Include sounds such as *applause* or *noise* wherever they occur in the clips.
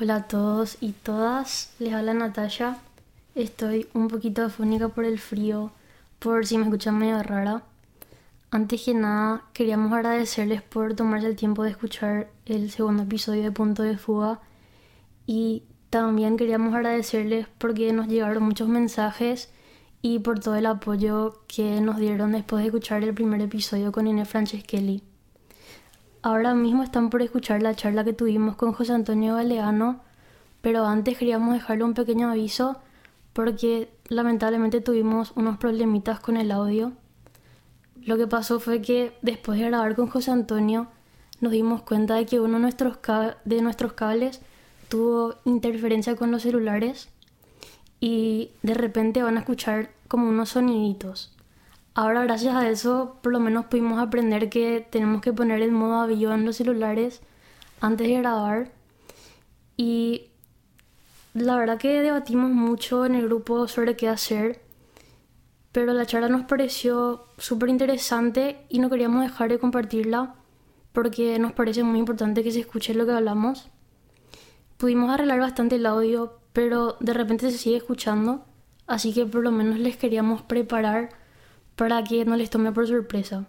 Hola a todos y todas, les habla Natalia. Estoy un poquito afónica por el frío, por si me escuchan medio rara. Antes que nada, queríamos agradecerles por tomarse el tiempo de escuchar el segundo episodio de Punto de Fuga y también queríamos agradecerles porque nos llegaron muchos mensajes y por todo el apoyo que nos dieron después de escuchar el primer episodio con Inés Franceschelli. Ahora mismo están por escuchar la charla que tuvimos con José Antonio Galeano, pero antes queríamos dejarle un pequeño aviso porque lamentablemente tuvimos unos problemitas con el audio. Lo que pasó fue que después de grabar con José Antonio nos dimos cuenta de que uno de nuestros, de nuestros cables tuvo interferencia con los celulares y de repente van a escuchar como unos soniditos. Ahora gracias a eso por lo menos pudimos aprender que tenemos que poner el modo avión en los celulares antes de grabar y la verdad que debatimos mucho en el grupo sobre qué hacer pero la charla nos pareció súper interesante y no queríamos dejar de compartirla porque nos parece muy importante que se escuche lo que hablamos. Pudimos arreglar bastante el audio, pero de repente se sigue escuchando, así que por lo menos les queríamos preparar para que no les tome por sorpresa.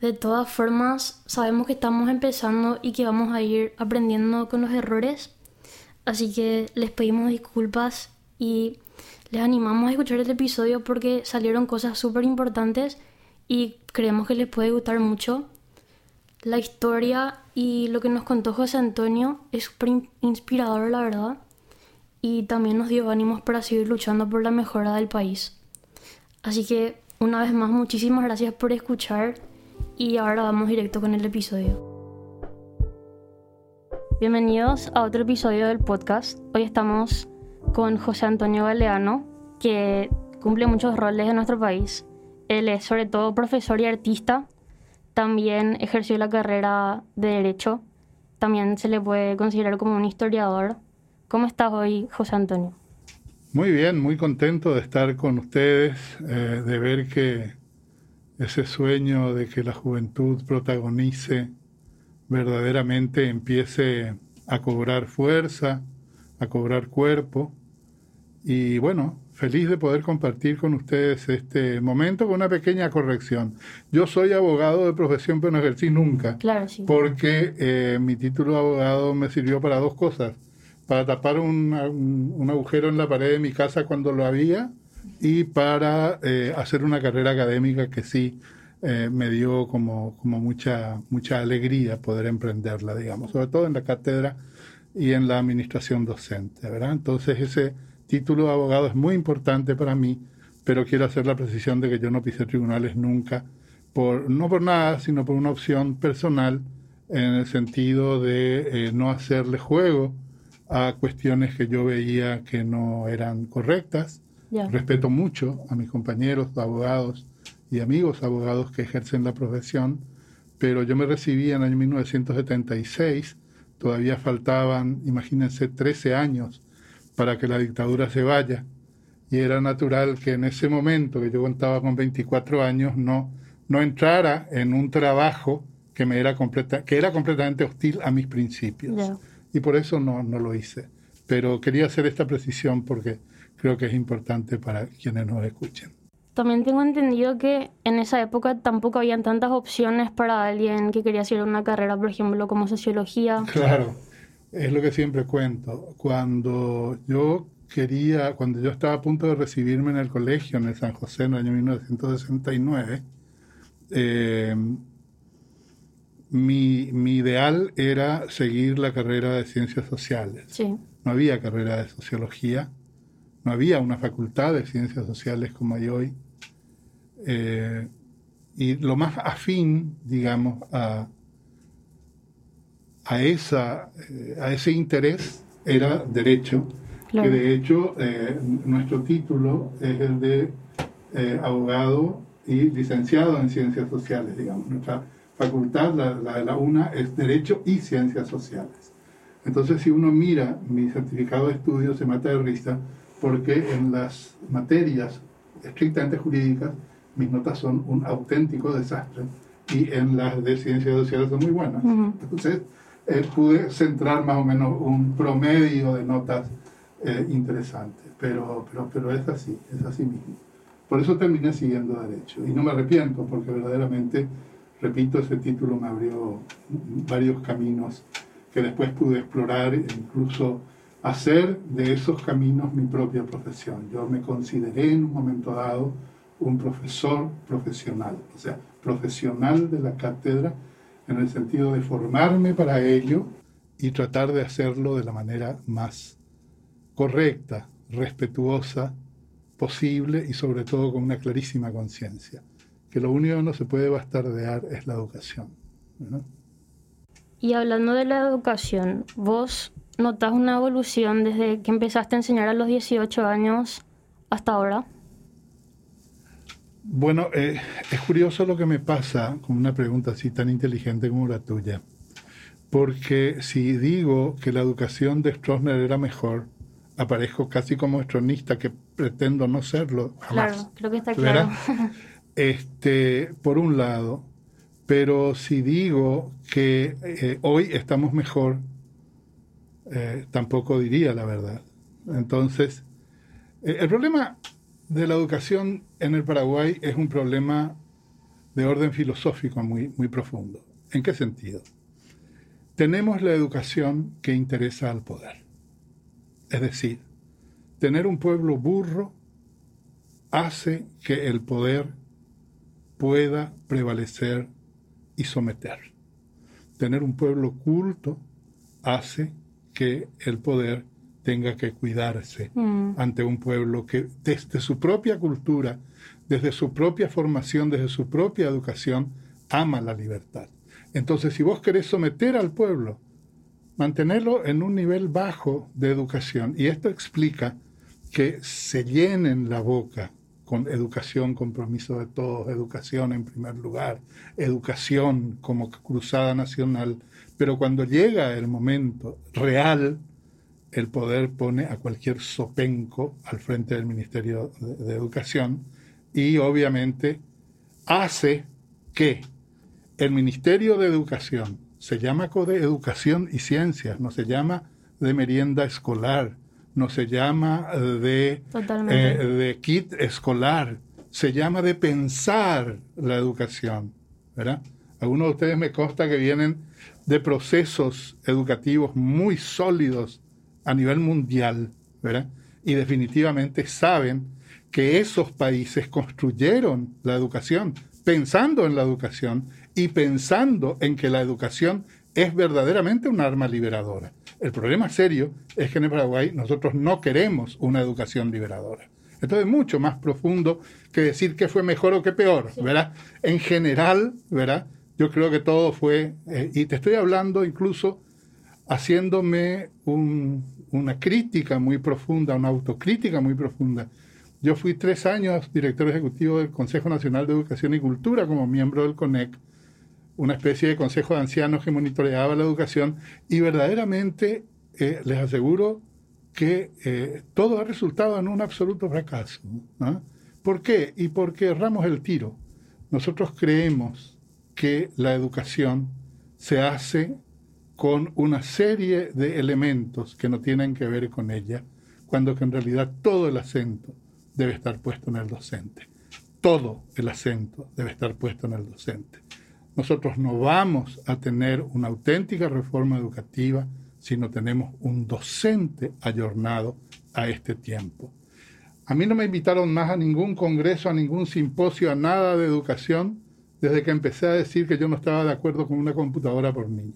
De todas formas, sabemos que estamos empezando y que vamos a ir aprendiendo con los errores, así que les pedimos disculpas y les animamos a escuchar el episodio porque salieron cosas súper importantes y creemos que les puede gustar mucho. La historia y lo que nos contó José Antonio es súper inspirador, la verdad, y también nos dio ánimos para seguir luchando por la mejora del país. Así que, una vez más, muchísimas gracias por escuchar y ahora vamos directo con el episodio. Bienvenidos a otro episodio del podcast. Hoy estamos con José Antonio Galeano, que cumple muchos roles en nuestro país. Él es sobre todo profesor y artista. También ejerció la carrera de Derecho. También se le puede considerar como un historiador. ¿Cómo estás hoy, José Antonio? Muy bien, muy contento de estar con ustedes, eh, de ver que ese sueño de que la juventud protagonice verdaderamente empiece a cobrar fuerza, a cobrar cuerpo. Y bueno, feliz de poder compartir con ustedes este momento con una pequeña corrección. Yo soy abogado de profesión, pero no ejercí nunca. Claro, sí. Porque eh, mi título de abogado me sirvió para dos cosas para tapar un, agujero en la pared de mi casa cuando lo había y para eh, hacer una carrera académica que sí eh, me dio como, como mucha, mucha alegría poder emprenderla, digamos, sobre todo en la cátedra y en la administración docente, ¿verdad? Entonces ese título de abogado es muy importante para mí, pero quiero hacer la precisión de que yo no pisé tribunales nunca, por, no por nada, sino por una opción personal en el sentido de eh, no hacerle juego a cuestiones que yo veía que no eran correctas. Respeto mucho a mis compañeros abogados y amigos abogados que ejercen la profesión, pero yo me recibí en el año 1976, todavía faltaban, imagínense, 13 años para que la dictadura se vaya, y era natural que en ese momento, que yo contaba con 24 años, no, no entrara en un trabajo que, me era, completa, que era completamente hostil a mis principios y por eso no, no lo hice. Pero quería hacer esta precisión porque creo que es importante para quienes nos escuchen. También tengo entendido que en esa época tampoco habían tantas opciones para alguien que quería hacer una carrera, por ejemplo, como sociología. Claro, es lo que siempre cuento. Cuando yo quería, cuando yo estaba a punto de recibirme en el colegio en el San José en el año 1969, eh, mi, mi, ideal era seguir la carrera de ciencias sociales. Sí. No había carrera de sociología, no había una facultad de ciencias sociales como hay hoy. Eh, y lo más afín, digamos, a, a, esa, eh, a ese interés era derecho, que de hecho eh, nuestro título es el de abogado y licenciado en ciencias sociales, digamos. Nuestra, facultad, la, de la UNA, es Derecho y Ciencias Sociales. Entonces, si uno mira mi certificado de estudio, se mata de risa, porque en las materias estrictamente jurídicas, mis notas son un auténtico desastre, y en las de Ciencias Sociales son muy buenas. Entonces, eh, pude centrar más o menos un promedio de notas eh, interesantes. Pero, pero, pero es así, es así mismo. Por eso terminé siguiendo Derecho. Y no me arrepiento, porque verdaderamente, repito, ese título me abrió varios caminos que después pude explorar e incluso hacer de esos caminos mi propia profesión. Yo me consideré en un momento dado un profesor profesional, o sea, profesional de la cátedra en el sentido de formarme para ello y tratar de hacerlo de la manera más correcta, respetuosa posible y sobre todo con una clarísima conciencia, que lo único que no se puede bastardear es la educación. Y hablando de la educación, vos notas una evolución desde que empezaste a enseñar a los 18 años hasta ahora. Bueno, eh, es curioso lo que me pasa con una pregunta así tan inteligente como la tuya. Porque si digo que la educación de Stroessner era mejor, aparezco casi como estronista, que pretendo no serlo jamás. Claro, creo que está claro. *laughs* Este, por un lado, pero si digo que eh, hoy estamos mejor, eh, tampoco diría la verdad. Entonces, eh, el problema de la educación en el Paraguay es un problema de orden filosófico muy, muy profundo. ¿En qué sentido? Tenemos la educación que interesa al poder. Es decir, tener un pueblo burro hace que el poder pueda prevalecer y someter. Tener un pueblo culto hace que el poder tenga que cuidarse mm. ante un pueblo que desde su propia cultura, desde su propia formación, desde su propia educación, ama la libertad. Entonces, si vos querés someter al pueblo, mantenerlo en un nivel bajo de educación, y esto explica que se llenen la boca con educación, compromiso de todos, educación en primer lugar, educación como cruzada nacional, pero cuando llega el momento real, el poder pone a cualquier sopenco al frente del Ministerio de, Educación y obviamente hace que el Ministerio de Educación se llama Code Educación y Ciencias, no se llama de merienda escolar, no se llama de, eh, de kit escolar, se llama de pensar la educación. ¿verdad? Algunos de ustedes me consta que vienen de procesos educativos muy sólidos a nivel mundial, ¿verdad? Y definitivamente saben que esos países construyeron la educación pensando en la educación y pensando en que la educación es verdaderamente un arma liberadora. El problema serio es que en el Paraguay nosotros no queremos una educación liberadora. Esto es mucho más profundo que decir que fue mejor o que peor, ¿verdad? En general, ¿verdad? Yo creo que todo fue, eh, y te estoy hablando incluso haciéndome una crítica muy profunda, una autocrítica muy profunda. Yo fui tres años director ejecutivo del Consejo Nacional de Educación y Cultura como miembro del CONEC, una especie de consejo de ancianos que monitoreaba la educación y verdaderamente eh, les aseguro que eh, todo ha resultado en un absoluto fracaso. ¿Por qué? Y porque erramos el tiro. Nosotros creemos que la educación se hace con una serie de elementos que no tienen que ver con ella, cuando en realidad todo el acento debe estar puesto en el docente. Todo el acento debe estar puesto en el docente. Nosotros no vamos a tener una auténtica reforma educativa si no tenemos un docente ayornado a este tiempo. A mí no me invitaron más a ningún congreso, a ningún simposio, a nada de educación, desde que empecé a decir que yo no estaba de acuerdo con una computadora por niño.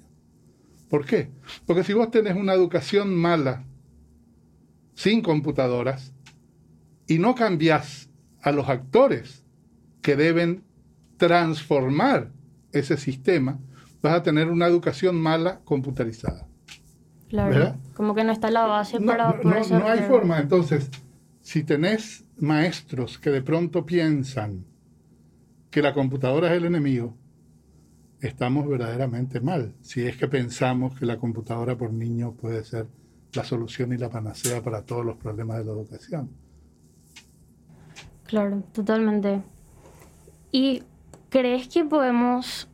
¿Por qué? Porque si vos tenés una educación mala, sin computadoras, y no cambiás a los actores que deben transformar ese sistema, vas a tener una educación mala computarizada. Claro, como que no está la base para poder no, no hay forma. Entonces, si tenés maestros que de pronto piensan que la computadora es el enemigo, estamos verdaderamente mal. Si es que pensamos que la computadora por niño puede ser la solución y la panacea para todos los problemas de la educación. Claro, totalmente. ¿Y crees que podemos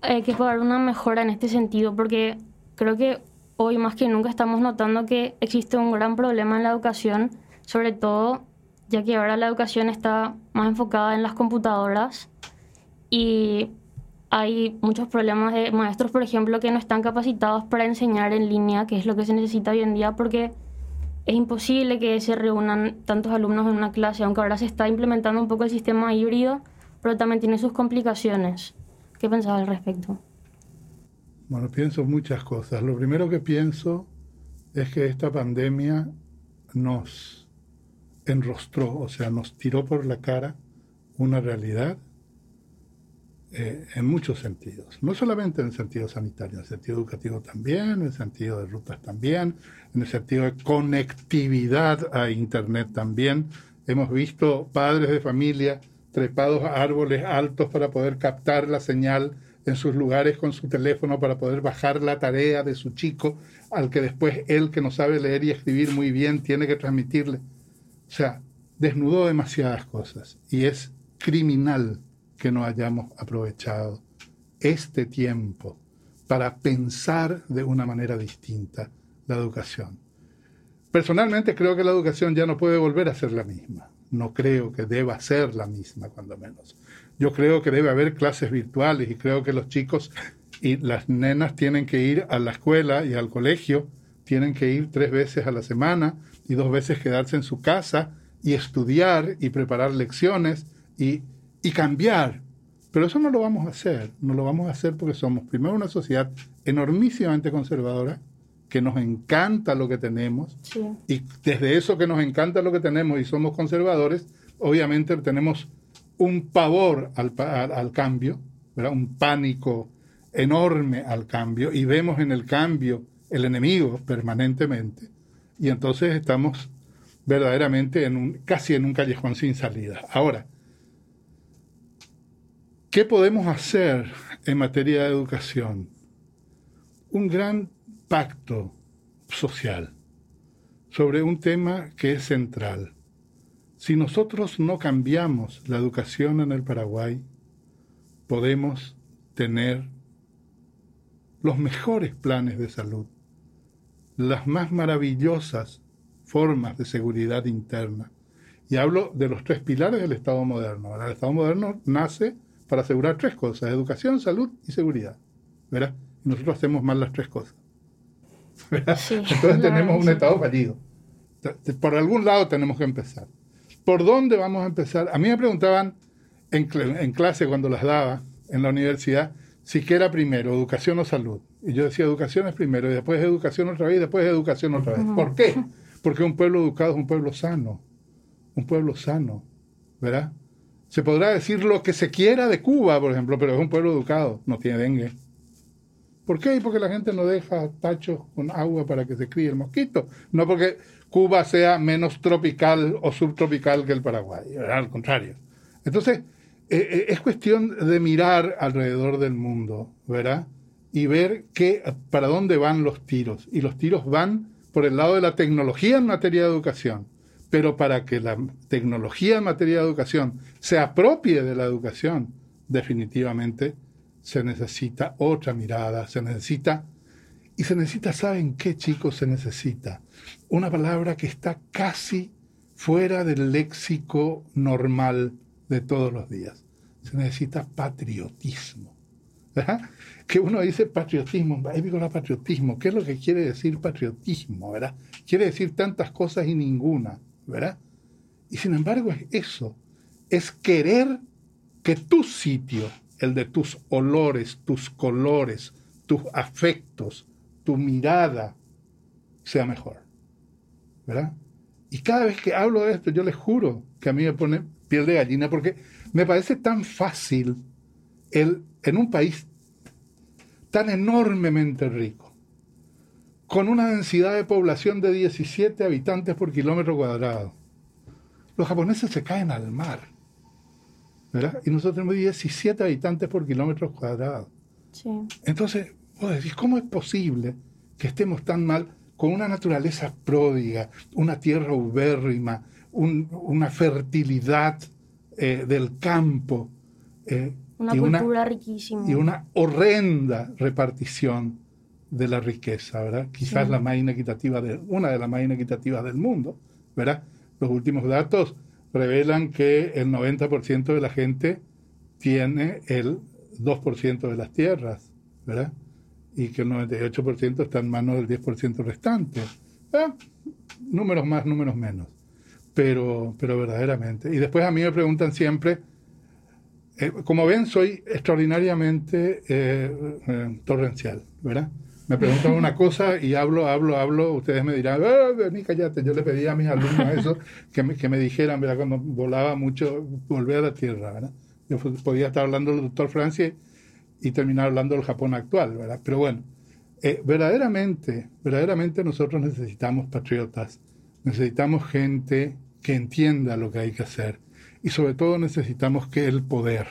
hay que pagar una mejora en este sentido, porque creo que hoy más que nunca estamos notando que existe un gran problema en la educación, sobre todo ya que ahora la educación está más enfocada en las computadoras y hay muchos problemas de maestros, por ejemplo, que no están capacitados para enseñar en línea, que es lo que se necesita hoy en día, porque es imposible que se reúnan tantos alumnos en una clase, aunque ahora se está implementando un poco el sistema híbrido, pero también tiene sus complicaciones. ¿Qué pensaba al respecto? Bueno, pienso muchas cosas. Lo primero que pienso es que esta pandemia nos enrostró, o sea, nos tiró por la cara una realidad eh, en muchos sentidos. No solamente en el sentido sanitario, en el sentido educativo también, en el sentido de rutas también, en el sentido de conectividad a Internet también. Hemos visto padres de familia trepados a árboles altos para poder captar la señal en sus lugares con su teléfono para poder bajar la tarea de su chico al que después él que no sabe leer y escribir muy bien tiene que transmitirle. O sea, desnudó demasiadas cosas y es criminal que no hayamos aprovechado este tiempo para pensar de una manera distinta la educación. Personalmente creo que la educación ya no puede volver a ser la misma no creo que deba ser la misma, cuando menos. Yo creo que debe haber clases virtuales y creo que los chicos y las nenas tienen que ir a la escuela y al colegio, tienen que ir tres veces a la semana y dos veces quedarse en su casa y estudiar y preparar lecciones y, y cambiar. Pero eso no lo vamos a hacer, no lo vamos a hacer porque somos primero una sociedad enormísimamente conservadora, que nos encanta lo que tenemos y desde eso que nos encanta lo que tenemos y somos conservadores, obviamente tenemos un pavor al, al, cambio, un pánico enorme al cambio y vemos en el cambio el enemigo permanentemente y entonces estamos verdaderamente en un, casi en un callejón sin salida. Ahora, ¿qué podemos hacer en materia de educación? Un gran pacto social sobre un tema que es central. Si nosotros no cambiamos la educación en el Paraguay, podemos tener los mejores planes de salud, las más maravillosas formas de seguridad interna. Y hablo de los tres pilares del Estado moderno. El Estado moderno nace para asegurar tres cosas, educación, salud y seguridad. ¿verdad? Nosotros hacemos mal las tres cosas. *laughs* Entonces tenemos un Estado fallido. Por algún lado tenemos que empezar. ¿Por dónde vamos a empezar? A mí me preguntaban en, en clase cuando las daba en la universidad si qué era primero, educación o salud. Y yo decía, educación es primero, y después educación otra vez, y después educación otra vez. ¿Por qué? Porque un pueblo educado es un pueblo sano. Un pueblo sano, ¿verdad? Se podrá decir lo que se quiera de Cuba, por ejemplo, pero es un pueblo educado, no tiene dengue. ¿Por qué? Porque la gente no deja tachos con agua para que se críe el mosquito. No porque Cuba sea menos tropical o subtropical que el Paraguay, al contrario. Entonces, eh, eh, es cuestión de mirar alrededor del mundo, ¿verdad? Y ver qué, para dónde van los tiros. Y los tiros van por el lado de la tecnología en materia de educación. Pero para que la tecnología en materia de educación se apropie de la educación, definitivamente se necesita otra mirada, se necesita, y se necesita, ¿saben qué chicos se necesita? Una palabra que está casi fuera del léxico normal de todos los días. Se necesita patriotismo. ¿verdad? Que uno dice patriotismo, la patriotismo, ¿qué es lo que quiere decir patriotismo? ¿verdad? Quiere decir tantas cosas y ninguna, ¿verdad? Y sin embargo es eso, es querer que tu sitio, el de tus olores, tus colores, tus afectos, tu mirada sea mejor. ¿Verdad? Y cada vez que hablo de esto, yo les juro que a mí me pone piel de gallina porque me parece tan fácil el, en un país tan enormemente rico, con una densidad de población de 17 habitantes por kilómetro cuadrado. Los japoneses se caen al mar y nosotros tenemos 17 habitantes por kilómetro cuadrado. Entonces, vos decís, ¿cómo es posible que estemos tan mal con una naturaleza pródiga, una tierra ubérrima, una fertilidad eh, del campo? Eh, Una cultura riquísima. Y una horrenda repartición de la riqueza, ¿verdad? Quizás la más inequitativa, de, una de las más inequitativas del mundo, ¿verdad? Los últimos datos revelan que el 90% de la gente tiene el 2% de las tierras, ¿verdad? Y que el 98% está en manos del 10% restante. Números más, números menos. Pero, pero verdaderamente. Y después a mí me preguntan siempre, eh, como ven, soy extraordinariamente eh, eh, torrencial, ¿verdad? Me preguntan una cosa y hablo, hablo, hablo, ustedes me dirán, ah, vení, cállate. Yo le pedí a mis alumnos eso, que me, que me dijeran, ¿verdad? Cuando volaba mucho, volver a la Tierra, ¿verdad? Yo podía estar hablando del doctor Francia y terminar hablando del Japón actual, ¿verdad? Pero bueno, eh, verdaderamente, verdaderamente nosotros necesitamos patriotas, necesitamos gente que entienda lo que hay que hacer y sobre todo necesitamos que el poder,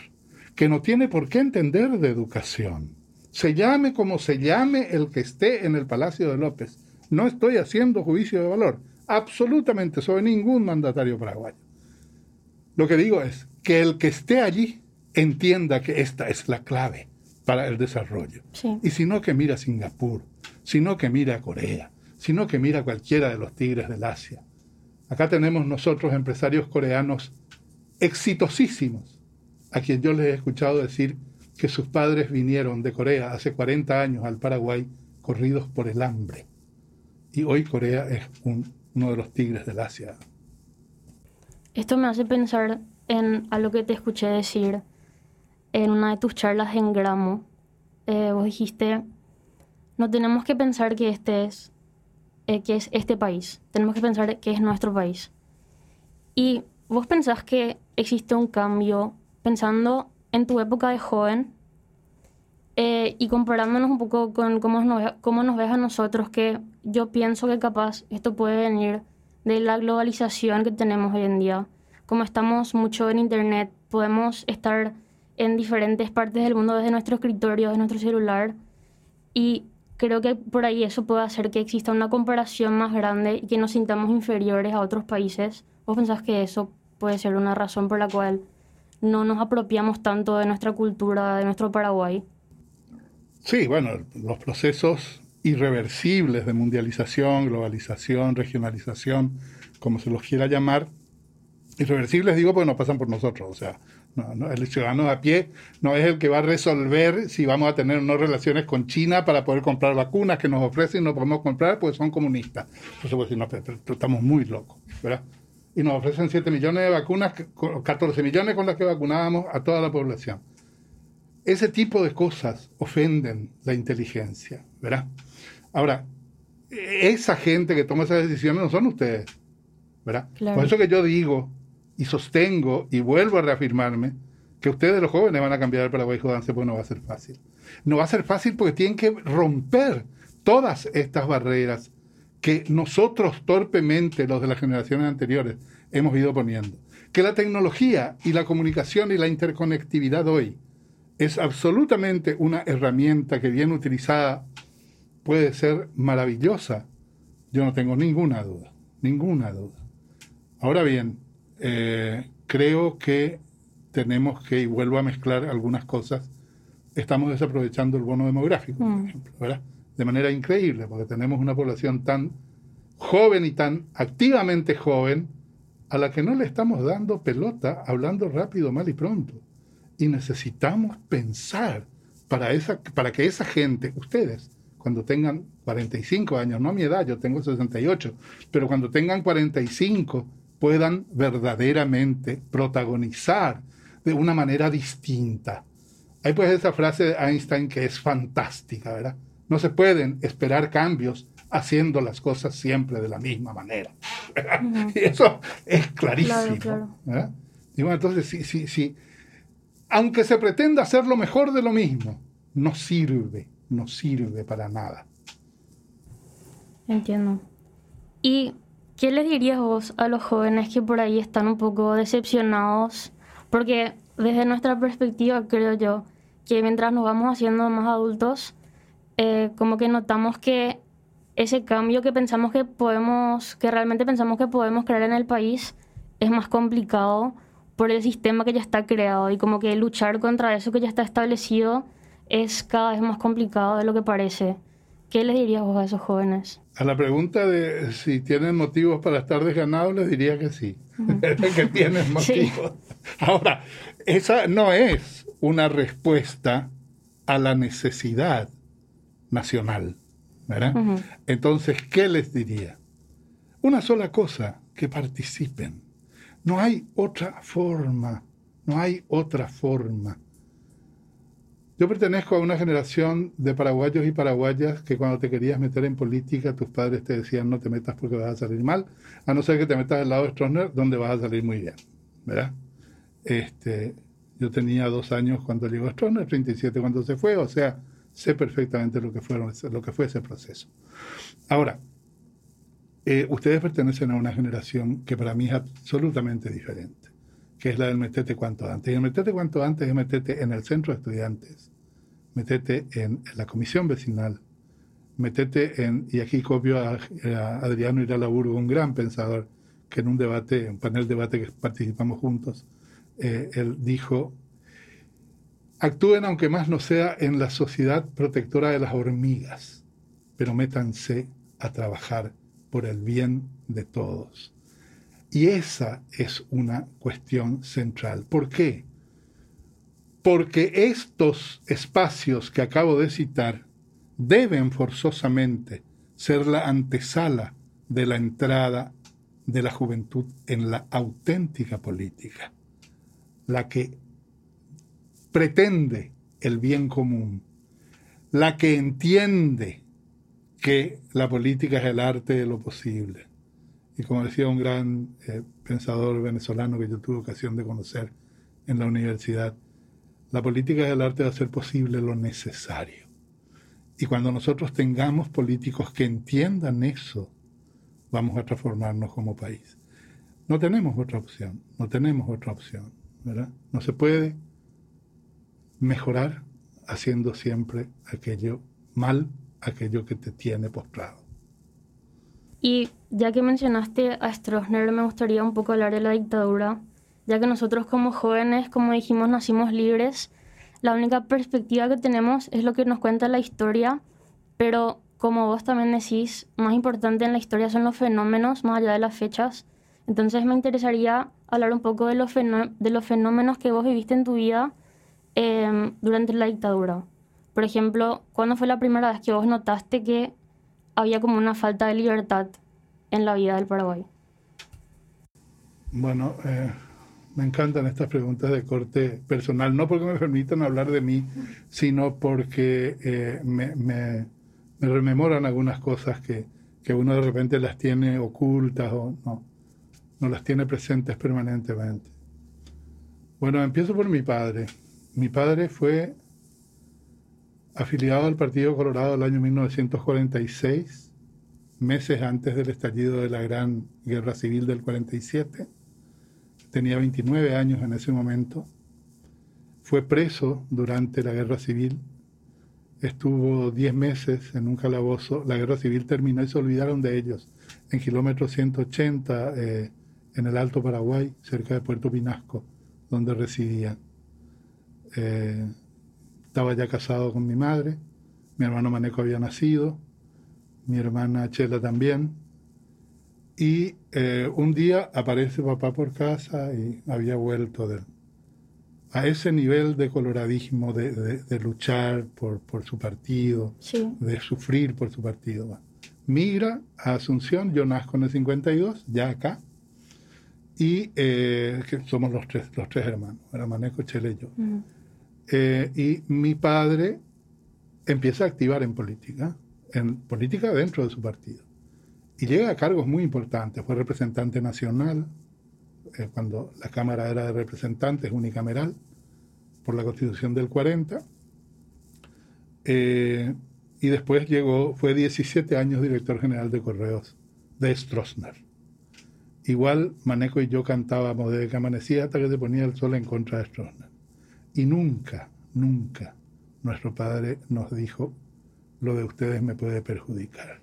que no tiene por qué entender de educación, se llame como se llame el que esté en el Palacio de López. No estoy haciendo juicio de valor, absolutamente sobre ningún mandatario paraguayo. Lo que digo es que el que esté allí entienda que esta es la clave para el desarrollo. Y si no, que mira a Singapur, sino que mira a Corea, sino que mira cualquiera de los tigres del Asia. Acá tenemos nosotros empresarios coreanos exitosísimos, a quien yo les he escuchado decir que sus padres vinieron de Corea hace 40 años al Paraguay corridos por el hambre. Y hoy Corea es uno de los tigres del Asia. Esto me hace pensar en algo que te escuché decir en una de tus charlas en Gramo. Eh, vos dijiste, no tenemos que pensar que este es, eh, que es este país, tenemos que pensar que es nuestro país. Y vos pensás que existe un cambio pensando en tu época de joven eh, y comparándonos un poco con cómo nos, cómo nos ves a nosotros, que yo pienso que capaz esto puede venir de la globalización que tenemos hoy en día. Como estamos mucho en Internet, podemos estar en diferentes partes del mundo desde nuestro escritorio, desde nuestro celular. Y creo que por ahí eso puede hacer que exista una comparación más grande y que nos sintamos inferiores a otros países. ¿Vos pensás que eso puede ser una razón por la cual no nos apropiamos tanto de nuestra cultura, de nuestro Paraguay. Sí, bueno, los procesos irreversibles de mundialización, globalización, regionalización, como se los quiera llamar, irreversibles digo porque no pasan por nosotros, o sea, el ciudadano a pie no es el que va a resolver si vamos a tener unas relaciones con China para poder comprar vacunas que nos ofrecen y no podemos comprar porque son comunistas. Entonces, pues, no, estamos muy locos, ¿verdad? Y nos ofrecen 7 millones de vacunas, 14 millones con las que vacunábamos a toda la población. Ese tipo de cosas ofenden la inteligencia, ¿verdad? Ahora, esa gente que toma esas decisiones no son ustedes, ¿verdad? Por eso que yo digo y sostengo y vuelvo a reafirmarme que ustedes los jóvenes van a cambiar el Paraguay Jodanse porque no va a ser fácil. No va a ser fácil porque tienen que romper todas estas barreras que nosotros torpemente, los de las generaciones anteriores, hemos ido poniendo. Que la tecnología y la comunicación y la interconectividad hoy es absolutamente una herramienta que bien utilizada puede ser maravillosa. Yo no tengo ninguna duda, ninguna duda. Ahora bien, eh, creo que tenemos que, y vuelvo a mezclar algunas cosas, estamos desaprovechando el bono demográfico, por mm. ejemplo, ¿verdad? De manera increíble, porque tenemos una población tan joven y tan activamente joven a la que no le estamos dando pelota hablando rápido, mal y pronto. Y necesitamos pensar para, esa, para que esa gente, ustedes, cuando tengan 45 años, no a mi edad, yo tengo 68, pero cuando tengan 45, puedan verdaderamente protagonizar de una manera distinta. Hay pues esa frase de Einstein que es fantástica, ¿verdad? No se pueden esperar cambios haciendo las cosas siempre de la misma manera. *laughs* Y eso es clarísimo. Y bueno, entonces, sí, sí, sí. Aunque se pretenda hacer lo mejor de lo mismo, no sirve, no sirve para nada. Entiendo. ¿Y qué les dirías vos a los jóvenes que por ahí están un poco decepcionados? Porque desde nuestra perspectiva, creo yo, que mientras nos vamos haciendo más adultos, eh, como que notamos que ese cambio que pensamos que podemos, que realmente pensamos que podemos crear en el país, es más complicado por el sistema que ya está creado y como que luchar contra eso que ya está establecido es cada vez más complicado de lo que parece. ¿Qué les dirías vos a esos jóvenes? A la pregunta de si tienen motivos para estar desganados, les diría que sí, *laughs* que tienen motivos. Ahora, esa no es una respuesta a la necesidad nacional, ¿verdad? Entonces, ¿qué les diría? Una sola cosa, que participen. No hay otra forma, no hay otra forma. Yo pertenezco a una generación de paraguayos y paraguayas que cuando te querías meter en política, tus padres te decían no te metas porque vas a salir mal, a no ser que te metas del lado de Stroessner, donde vas a salir muy bien, ¿verdad? Este, yo tenía dos años cuando llegó Stroessner, 37 cuando se fue, o sea, sé perfectamente lo que, fueron, lo que fue ese proceso. Ahora, eh, ustedes pertenecen a una generación que para mí es absolutamente diferente, que es la del metete cuanto antes. Y el metete cuanto antes es metete en el centro de estudiantes, metete en, la comisión vecinal, metete en, y aquí copio a, Adriano Iralaburgo, un gran pensador, que en un debate, un panel de debate que participamos juntos, eh, él dijo, actúen aunque más no sea en la sociedad protectora de las hormigas, pero métanse a trabajar por el bien de todos. Y esa es una cuestión central. ¿Por qué? Porque estos espacios que acabo de citar deben forzosamente ser la antesala de la entrada de la juventud en la auténtica política, la que pretende el bien común, la que entiende que la política es el arte de lo posible. Y como decía un gran eh, pensador venezolano que yo tuve ocasión de conocer en la universidad, la política es el arte de hacer posible lo necesario. Y cuando nosotros tengamos políticos que entiendan eso, vamos a transformarnos como país. No tenemos otra opción, no tenemos otra opción, ¿verdad? No se puede mejorar haciendo siempre aquello mal aquello que te tiene postrado. Y ya que mencionaste a Stroessner, me gustaría un poco hablar de la dictadura, ya que nosotros como jóvenes, como dijimos, nacimos libres. La única perspectiva que tenemos es lo que nos cuenta la historia, pero como vos también decís, más importante en la historia son los fenómenos, más allá de las fechas. Entonces me interesaría hablar un poco de los, de los fenómenos que vos viviste en tu vida eh, durante la dictadura. Por ejemplo, ¿cuándo fue la primera vez que vos notaste que había como una falta de libertad en la vida del Paraguay? Bueno, eh, me encantan estas preguntas de corte personal, no porque me permitan hablar de mí, sino porque eh, me, rememoran algunas cosas que, que, uno de repente las tiene ocultas o no, no las tiene presentes permanentemente. Bueno, empiezo por mi padre. Mi padre fue afiliado al Partido Colorado el año 1946, meses antes del estallido de la Gran Guerra Civil del 47. Tenía 29 años en ese momento. Fue preso durante la Guerra Civil. Estuvo 10 meses en un calabozo. La Guerra Civil terminó y se olvidaron de ellos. En kilómetro 180, eh, en el Alto Paraguay, cerca de Puerto Pinasco, donde residían. Eh, estaba ya casado con mi madre, mi hermano Maneco había nacido, mi hermana Chela también. Y eh, un día aparece papá por casa y había vuelto de, a ese nivel de coloradismo, de, luchar por, por, su partido, de sufrir por su partido. Migra a Asunción, yo nazco en el 52, ya acá, y eh, somos los tres, los tres hermanos, era Maneco, Chela y yo. Eh, y mi padre empieza a activar en política, en política dentro de su partido. Y llega a cargos muy importantes. Fue representante nacional, eh, cuando la Cámara era de representantes unicameral, por la Constitución del 40. Eh, y después llegó, fue 17 años director general de Correos de Stroessner. Igual Maneco y yo cantábamos desde que amanecía hasta que se ponía el sol en contra de Stroessner. Y nunca, nunca nuestro Padre nos dijo, lo de ustedes me puede perjudicar.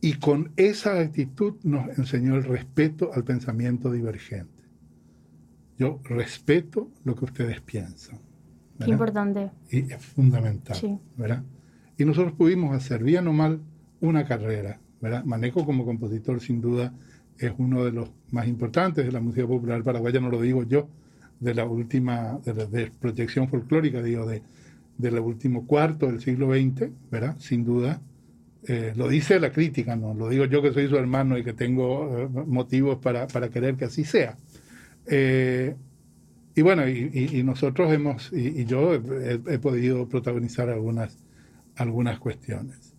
Y con esa actitud nos enseñó el respeto al pensamiento divergente. yo respeto lo que ustedes piensan. Qué importante. Y es fundamental, Sí. ¿verdad? Y nosotros pudimos hacer, bien o mal, una carrera, ¿verdad? Manejo como compositor, sin duda, es uno de los más importantes de la música popular paraguaya, no lo digo yo, de la última, de, la, de proyección folclórica, digo, de, del último cuarto del siglo XX, ¿verdad? Sin duda. Eh, lo dice la crítica, no lo digo yo que soy su hermano y que tengo eh, motivos para, para, querer que así sea. Eh, y bueno, y, nosotros hemos, y, y yo he, he, podido protagonizar algunas, algunas cuestiones.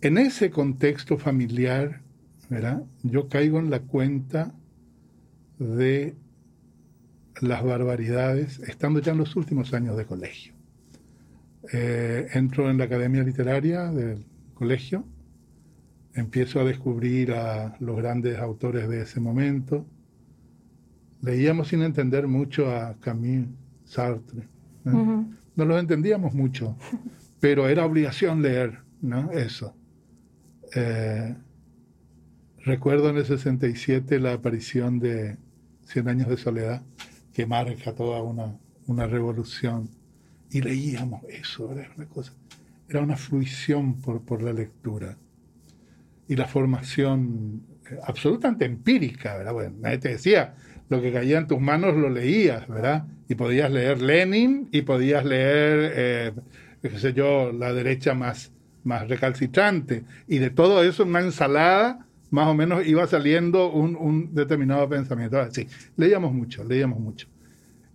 En ese contexto familiar, ¿verdad? yo caigo en la cuenta de las barbaridades, estando ya en los últimos años de colegio. Eh, entro en la academia literaria del colegio, empiezo a descubrir a los grandes autores de ese momento. Leíamos sin entender mucho a Camus, Sartre. ¿no? Uh -huh. no los entendíamos mucho, *laughs* pero era obligación leer, ¿no? Eso. Eh, recuerdo en el 67 la aparición de Cien años de soledad, que marca toda una, una revolución. Y leíamos eso, era una cosa, era una fruición por, por la lectura. Y la formación eh, absolutamente empírica, ¿verdad? Bueno, nadie te decía, lo que caía en tus manos lo leías, ¿verdad? Y podías leer Lenin y podías leer, eh, qué sé yo, la derecha más, más recalcitrante. Y de todo eso, una ensalada, más o menos iba saliendo un, un determinado pensamiento. Ahora, sí, leíamos mucho, leíamos mucho.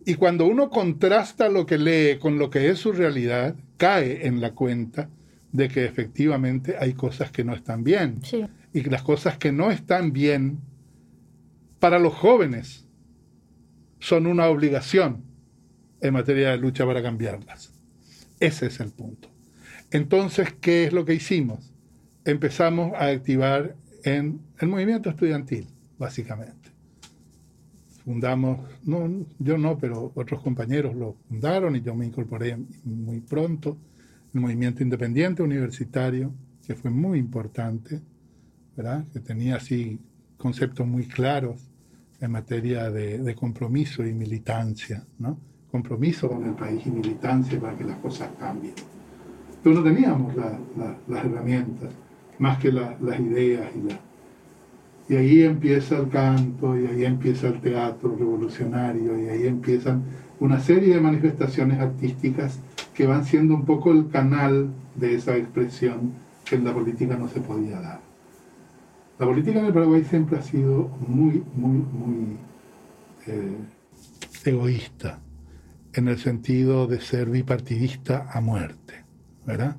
Y cuando uno contrasta lo que lee con lo que es su realidad, cae en la cuenta de que efectivamente hay cosas que no están bien. Sí. Y que las cosas que no están bien para los jóvenes son una obligación en materia de lucha para cambiarlas. Ese es el punto. Entonces, ¿qué es lo que hicimos? Empezamos a activar en el movimiento estudiantil, básicamente. Fundamos, no, yo no, pero otros compañeros lo fundaron y yo me incorporé muy pronto. El movimiento independiente universitario, que fue muy importante, ¿verdad? que tenía así conceptos muy claros en materia de, de, compromiso y militancia, ¿no? Compromiso con el país y militancia para que las cosas cambien. Pero no teníamos la, la, las herramientas, más que la, las ideas y la... Ahí empieza el canto, y ahí empieza el teatro revolucionario, y ahí empiezan una serie de manifestaciones artísticas que van siendo un poco el canal de esa expresión que en la política no se podía dar. La política en el Paraguay siempre ha sido muy, muy, muy eh, egoísta, en el sentido de ser bipartidista a muerte, ¿verdad?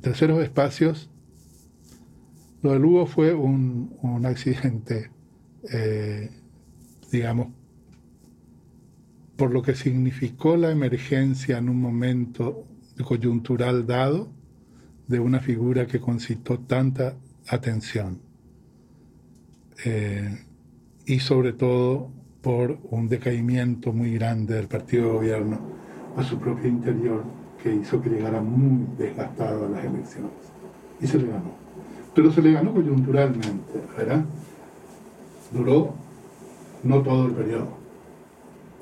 Terceros espacios, lo del Hugo fue un, un accidente, eh, digamos, por lo que significó la emergencia en un momento coyuntural dado de una figura que concitó tanta atención eh, y sobre todo por un decaimiento muy grande del partido de gobierno a su propio interior que hizo que llegara muy desgastado a las elecciones. Y se le ganó. Pero se le ganó coyunturalmente, ¿verdad? Duró no todo el periodo.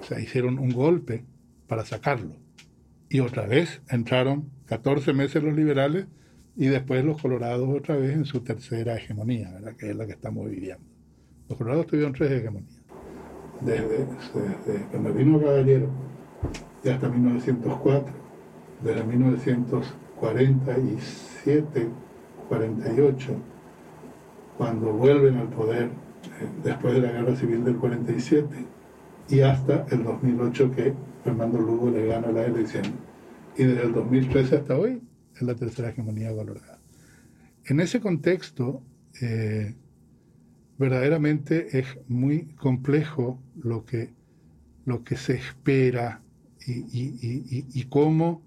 O sea, hicieron un golpe para sacarlo. Y otra vez entraron 14 meses los liberales y después los colorados otra vez en su tercera hegemonía, ¿verdad? que es la que estamos viviendo. Los colorados tuvieron tres hegemonías. Desde, desde cuando vino Caballero y hasta 1904, desde 1947, 48, cuando vuelven al poder eh, después de la guerra civil del 47 y hasta el 2008 que Fernando Lugo le gana la elección. Y desde el 2013 hasta hoy es la tercera hegemonía valorada. En ese contexto, eh, verdaderamente es muy complejo lo que, lo que se espera y, y, y, y, cómo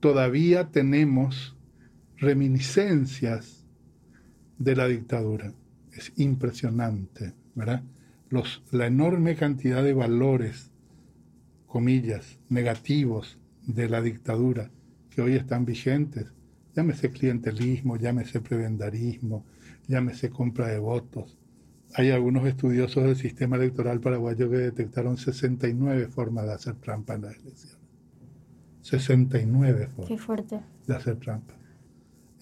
todavía tenemos reminiscencias de la dictadura. Es impresionante, ¿verdad? Los, la enorme cantidad de valores, comillas, negativos de la dictadura que hoy están vigentes. Llámese clientelismo, llámese prebendarismo, llámese compra de votos, hay algunos estudiosos del sistema electoral paraguayo que detectaron 69 formas de hacer trampa en las elecciones. 69 formas Qué fuerte. de hacer trampa.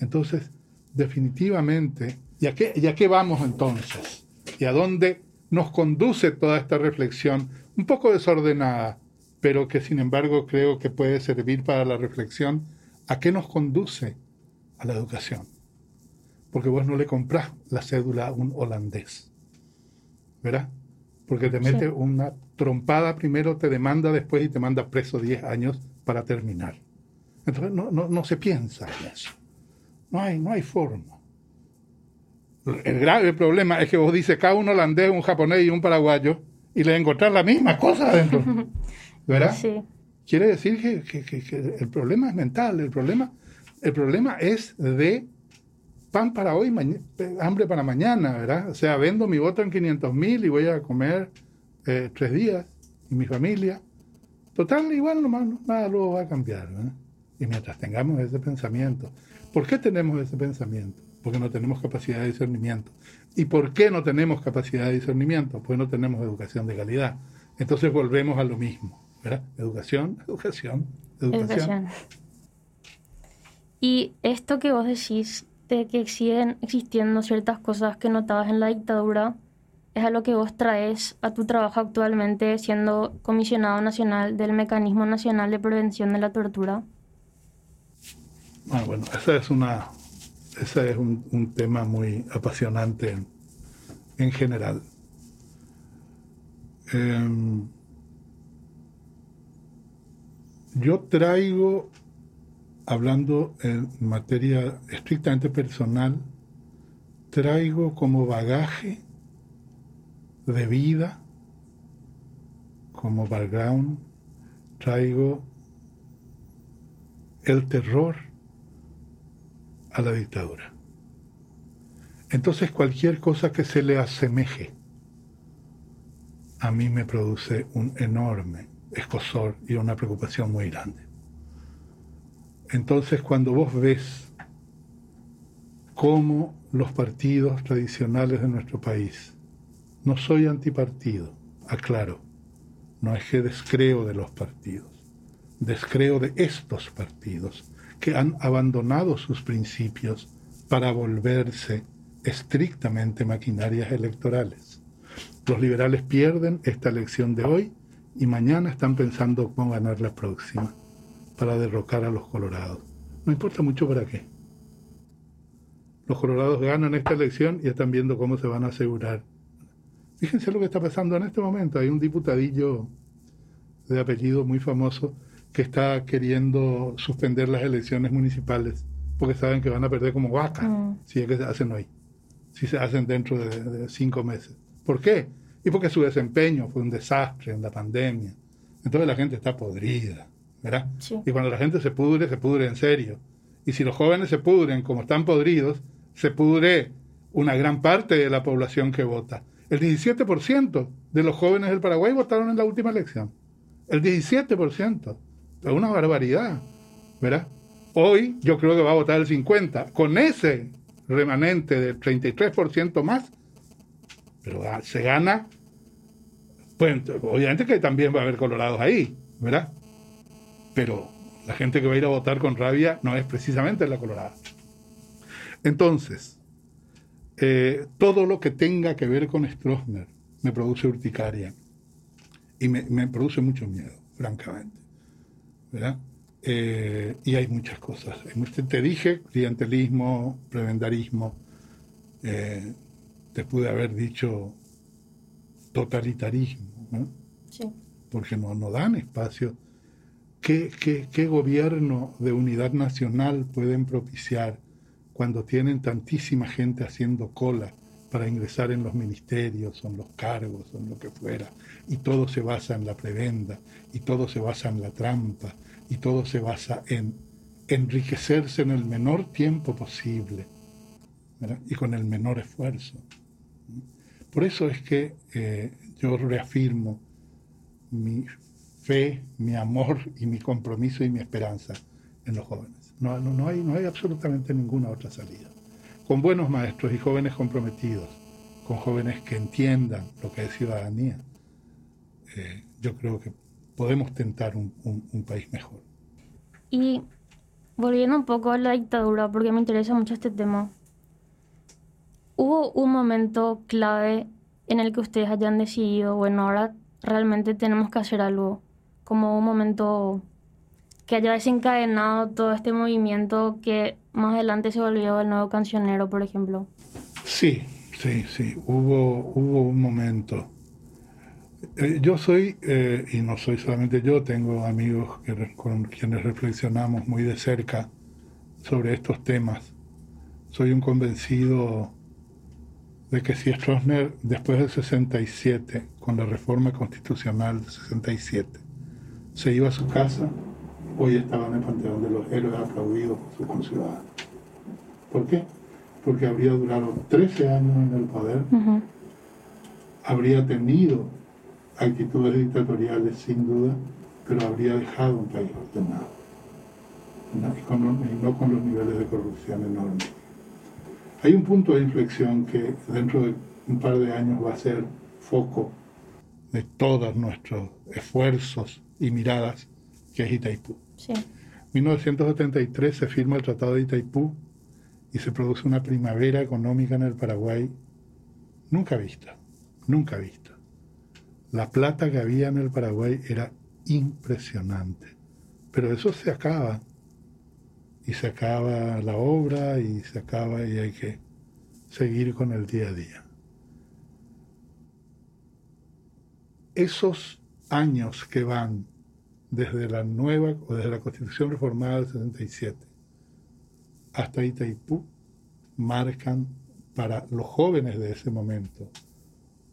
Entonces, definitivamente, ¿y a qué, y a qué vamos entonces? ¿Y a dónde nos conduce toda esta reflexión? Un poco desordenada, pero que sin embargo creo que puede servir para la reflexión. ¿A qué nos conduce? A la educación. Porque vos no le comprás la cédula a un holandés. ¿Verdad? Porque te mete Sí. una trompada primero, te demanda después y te manda preso 10 años para terminar. Entonces no, no, no se piensa en eso. No hay, no hay forma. El grave problema es que vos dices cada un holandés, un japonés y un paraguayo y le encontrás la misma cosa adentro. *laughs* ¿Verdad? Sí. Quiere decir que, que- que- que el problema es mental, el problema, el problema es de pan para hoy, hambre para mañana, ¿verdad? O sea, vendo mi voto en 500 mil y voy a comer eh, tres días y mi familia. Total, igual nomás, no- nada luego va a cambiar, ¿verdad? Y mientras tengamos ese pensamiento, ¿por qué tenemos ese pensamiento? Porque no tenemos capacidad de discernimiento. ¿Y por qué no tenemos capacidad de discernimiento? Pues no tenemos educación de calidad. Entonces volvemos a lo mismo, ¿verdad? Educación, *laughs* educación, educación. Y esto que vos decís de que siguen existiendo ciertas cosas que notabas en la dictadura, es a lo que vos traes a tu trabajo actualmente siendo comisionado nacional del Mecanismo Nacional de Prevención de la Tortura. Ah, bueno, es, una, ese es un, un tema muy apasionante en, en general. Em, yo traigo, hablando en materia estrictamente personal, traigo como bagaje de vida, como background, traigo el terror a la dictadura. Entonces cualquier cosa que se le asemeje a mí me produce un enorme escosor y una preocupación muy grande. Entonces cuando vos ves cómo los partidos tradicionales de nuestro país, no soy antipartido, aclaro, no es que descreo de los partidos, descreo de estos partidos que han abandonado sus principios para volverse estrictamente maquinarias electorales. Los liberales pierden esta elección de hoy y mañana están pensando cómo ganar la próxima para derrocar a los colorados. No importa mucho para qué. Los colorados ganan esta elección y están viendo cómo se van a asegurar. Fíjense lo que está pasando en este momento. Hay un diputadillo de apellido muy famoso que está queriendo suspender las elecciones municipales porque saben que van a perder como vaca Mm. si es que se hacen hoy, si se hacen dentro de, de cinco meses. ¿Por qué? Y porque su desempeño fue un desastre en la pandemia. Entonces la gente está podrida, ¿verdad? Sí. Y cuando la gente se pudre, se pudre en serio. Y si los jóvenes se pudren como están podridos, se pudre una gran parte de la población que vota. El 17% de los jóvenes del Paraguay votaron en la última elección. El 17%. Es una barbaridad, ¿verdad? Hoy yo creo que va a votar el 50%. Con ese remanente del 33% más, pero ah, se gana. Obviamente que también va a haber colorados ahí, ¿verdad? Pero la gente que va a ir a votar con rabia no es precisamente la colorada. Entonces, eh, todo lo que tenga que ver con Stroessner me produce urticaria y me produce mucho miedo, francamente. ¿Verdad? Eh, y hay muchas cosas. Te dije clientelismo, prebendarismo, eh, te pude haber dicho totalitarismo, ¿no? Sí. porque no, no dan espacio. ¿Qué, qué, qué gobierno de unidad nacional pueden propiciar cuando tienen tantísima gente haciendo cola para ingresar en los ministerios, en los cargos, en lo que fuera? Y todo se basa en la prebenda, y todo se basa en la trampa, y todo se basa en enriquecerse en el menor tiempo posible y con el menor esfuerzo. Por eso es que eh, yo reafirmo mi fe, mi amor y mi compromiso y mi esperanza en los jóvenes. No hay absolutamente ninguna otra salida. Con buenos maestros y jóvenes comprometidos con jóvenes que entiendan lo que es ciudadanía, eh, yo creo que podemos tentar un, un país mejor. Y volviendo un poco a la dictadura, porque me interesa mucho este tema, ¿hubo un momento clave en el que ustedes hayan decidido, bueno, ahora realmente tenemos que hacer algo, como un momento que haya desencadenado todo este movimiento que más adelante se volvió el nuevo cancionero, por ejemplo? Sí, sí, sí, hubo, hubo un momento. Eh, yo soy, eh, y no soy solamente yo, tengo amigos que, con quienes reflexionamos muy de cerca sobre estos temas. Soy un convencido de que si Stroessner, después del 67, con la reforma constitucional del 67, se iba a su casa, hoy estaba en el Panteón de los Héroes aplaudido por sus conciudadanos. ¿Por qué? Porque habría durado 13 años en el poder, habría tenido actitudes dictatoriales sin duda, pero habría dejado un país ordenado y, no con los niveles de corrupción enormes. Hay un punto de inflexión que dentro de un par de años va a ser foco de todos nuestros esfuerzos y miradas, que es Itaipú. Sí. 1973 se firma el Tratado de Itaipú y se produce una primavera económica en el Paraguay nunca vista, nunca vista. La plata que había en el Paraguay era impresionante. Pero eso se acaba. Y se acaba la obra y se acaba y hay que seguir con el día a día. Esos años que van desde la nueva o desde la Constitución reformada del 67 hasta Itaipú marcan para los jóvenes de ese momento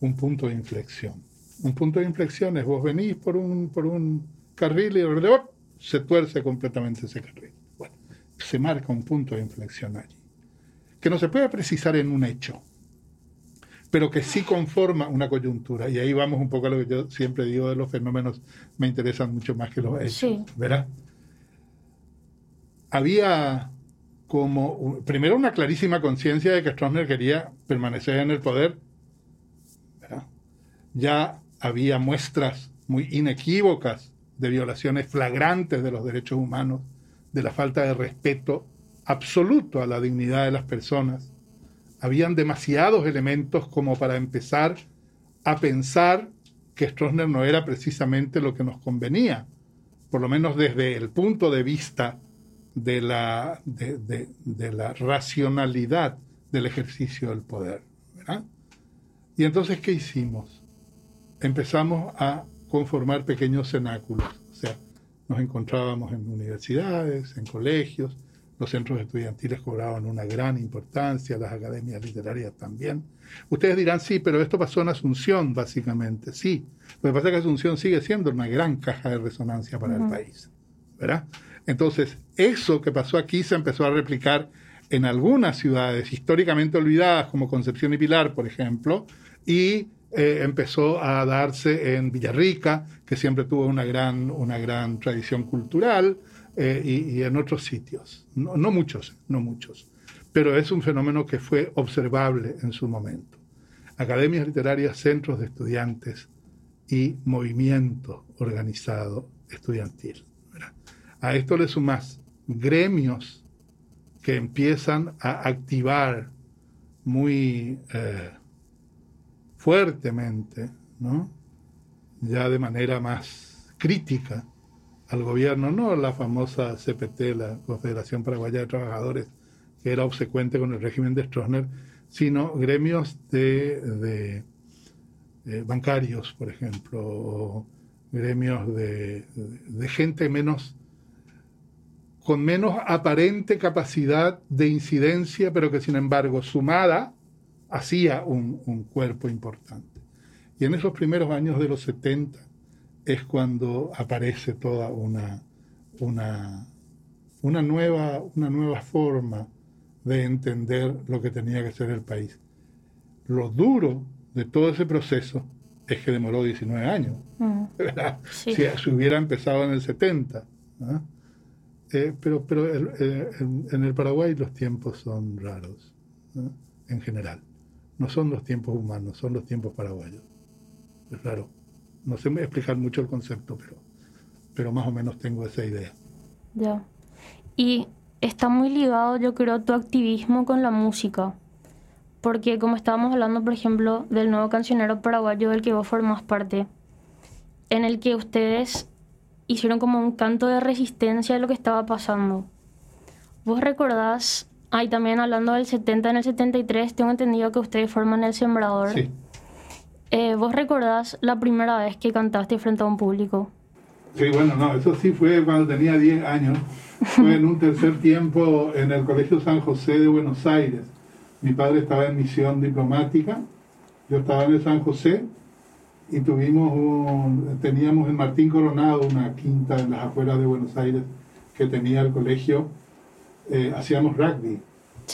un punto de inflexión. Un punto de inflexión es vos venís por un, por un carril y alrededor se tuerce completamente ese carril. Bueno, se marca un punto de inflexión allí, que no se puede precisar en un hecho, pero que sí conforma una coyuntura. Y ahí vamos un poco a lo que yo siempre digo de los fenómenos, me interesan mucho más que los hechos. Sí. ¿Verdad? Había como, primero, una clarísima conciencia de que Stroessner quería permanecer en el poder. ¿verdad? Ya había muestras muy inequívocas de violaciones flagrantes de los derechos humanos, de la falta de respeto absoluto a la dignidad de las personas. Habían demasiados elementos como para empezar a pensar que Stroessner no era precisamente lo que nos convenía, por lo menos desde el punto de vista de la, de, la racionalidad del ejercicio del poder. Y entonces, ¿qué hicimos? empezamos a conformar pequeños cenáculos. O sea, nos encontrábamos en universidades, en colegios, los centros estudiantiles cobraban una gran importancia, las academias literarias también. Ustedes dirán, sí, pero esto pasó en Asunción, básicamente. Sí, lo que pasa es que Asunción sigue siendo una gran caja de resonancia para el país. ¿verdad? Entonces, eso que pasó aquí se empezó a replicar en algunas ciudades históricamente olvidadas, como Concepción y Pilar, por ejemplo, y eh, empezó a darse en Villarrica, que siempre tuvo una gran, una gran tradición cultural, eh, y, en otros sitios. No, no, muchos, no muchos. Pero es un fenómeno que fue observable en su momento. Academias literarias, centros de estudiantes y movimiento organizado estudiantil. A esto le sumas gremios que empiezan a activar muy eh, fuertemente, ¿no? ya de manera más crítica al gobierno, no la famosa CPT, la Confederación Paraguaya de Trabajadores, que era obsecuente con el régimen de Stroessner, sino gremios de, bancarios, por ejemplo, o gremios de, gente menos con menos aparente capacidad de incidencia, pero que sin embargo sumada hacía un, cuerpo importante. Y en esos primeros años de los 70 es cuando aparece toda una, una, una, nueva, una nueva forma de entender lo que tenía que ser el país. Lo duro de todo ese proceso es que demoró 19 años. Mm. Si, se hubiera empezado en el 70. Eh, pero pero en, el Paraguay los tiempos son raros, en general no son los tiempos humanos, son los tiempos paraguayos. Es raro. No sé explicar mucho el concepto, pero, pero más o menos tengo esa idea. Ya. Y está muy ligado, yo creo, tu activismo con la música. Porque como estábamos hablando, por ejemplo, del nuevo cancionero paraguayo del que vos formás parte, en el que ustedes hicieron como un canto de resistencia a lo que estaba pasando. ¿Vos recordás, ahí también hablando del 70, en el 73, tengo entendido que ustedes forman El Sembrador? Sí. Eh, ¿Vos recordás la primera vez que cantaste frente a un público? Sí, bueno, no, eso sí fue cuando tenía 10 años. Fue en un tercer tiempo en el Colegio San José de Buenos Aires. Mi padre estaba en misión diplomática, yo estaba en el San José y tuvimos un, teníamos en Martín Coronado una quinta en las afueras de Buenos Aires que tenía el colegio, eh, hacíamos rugby.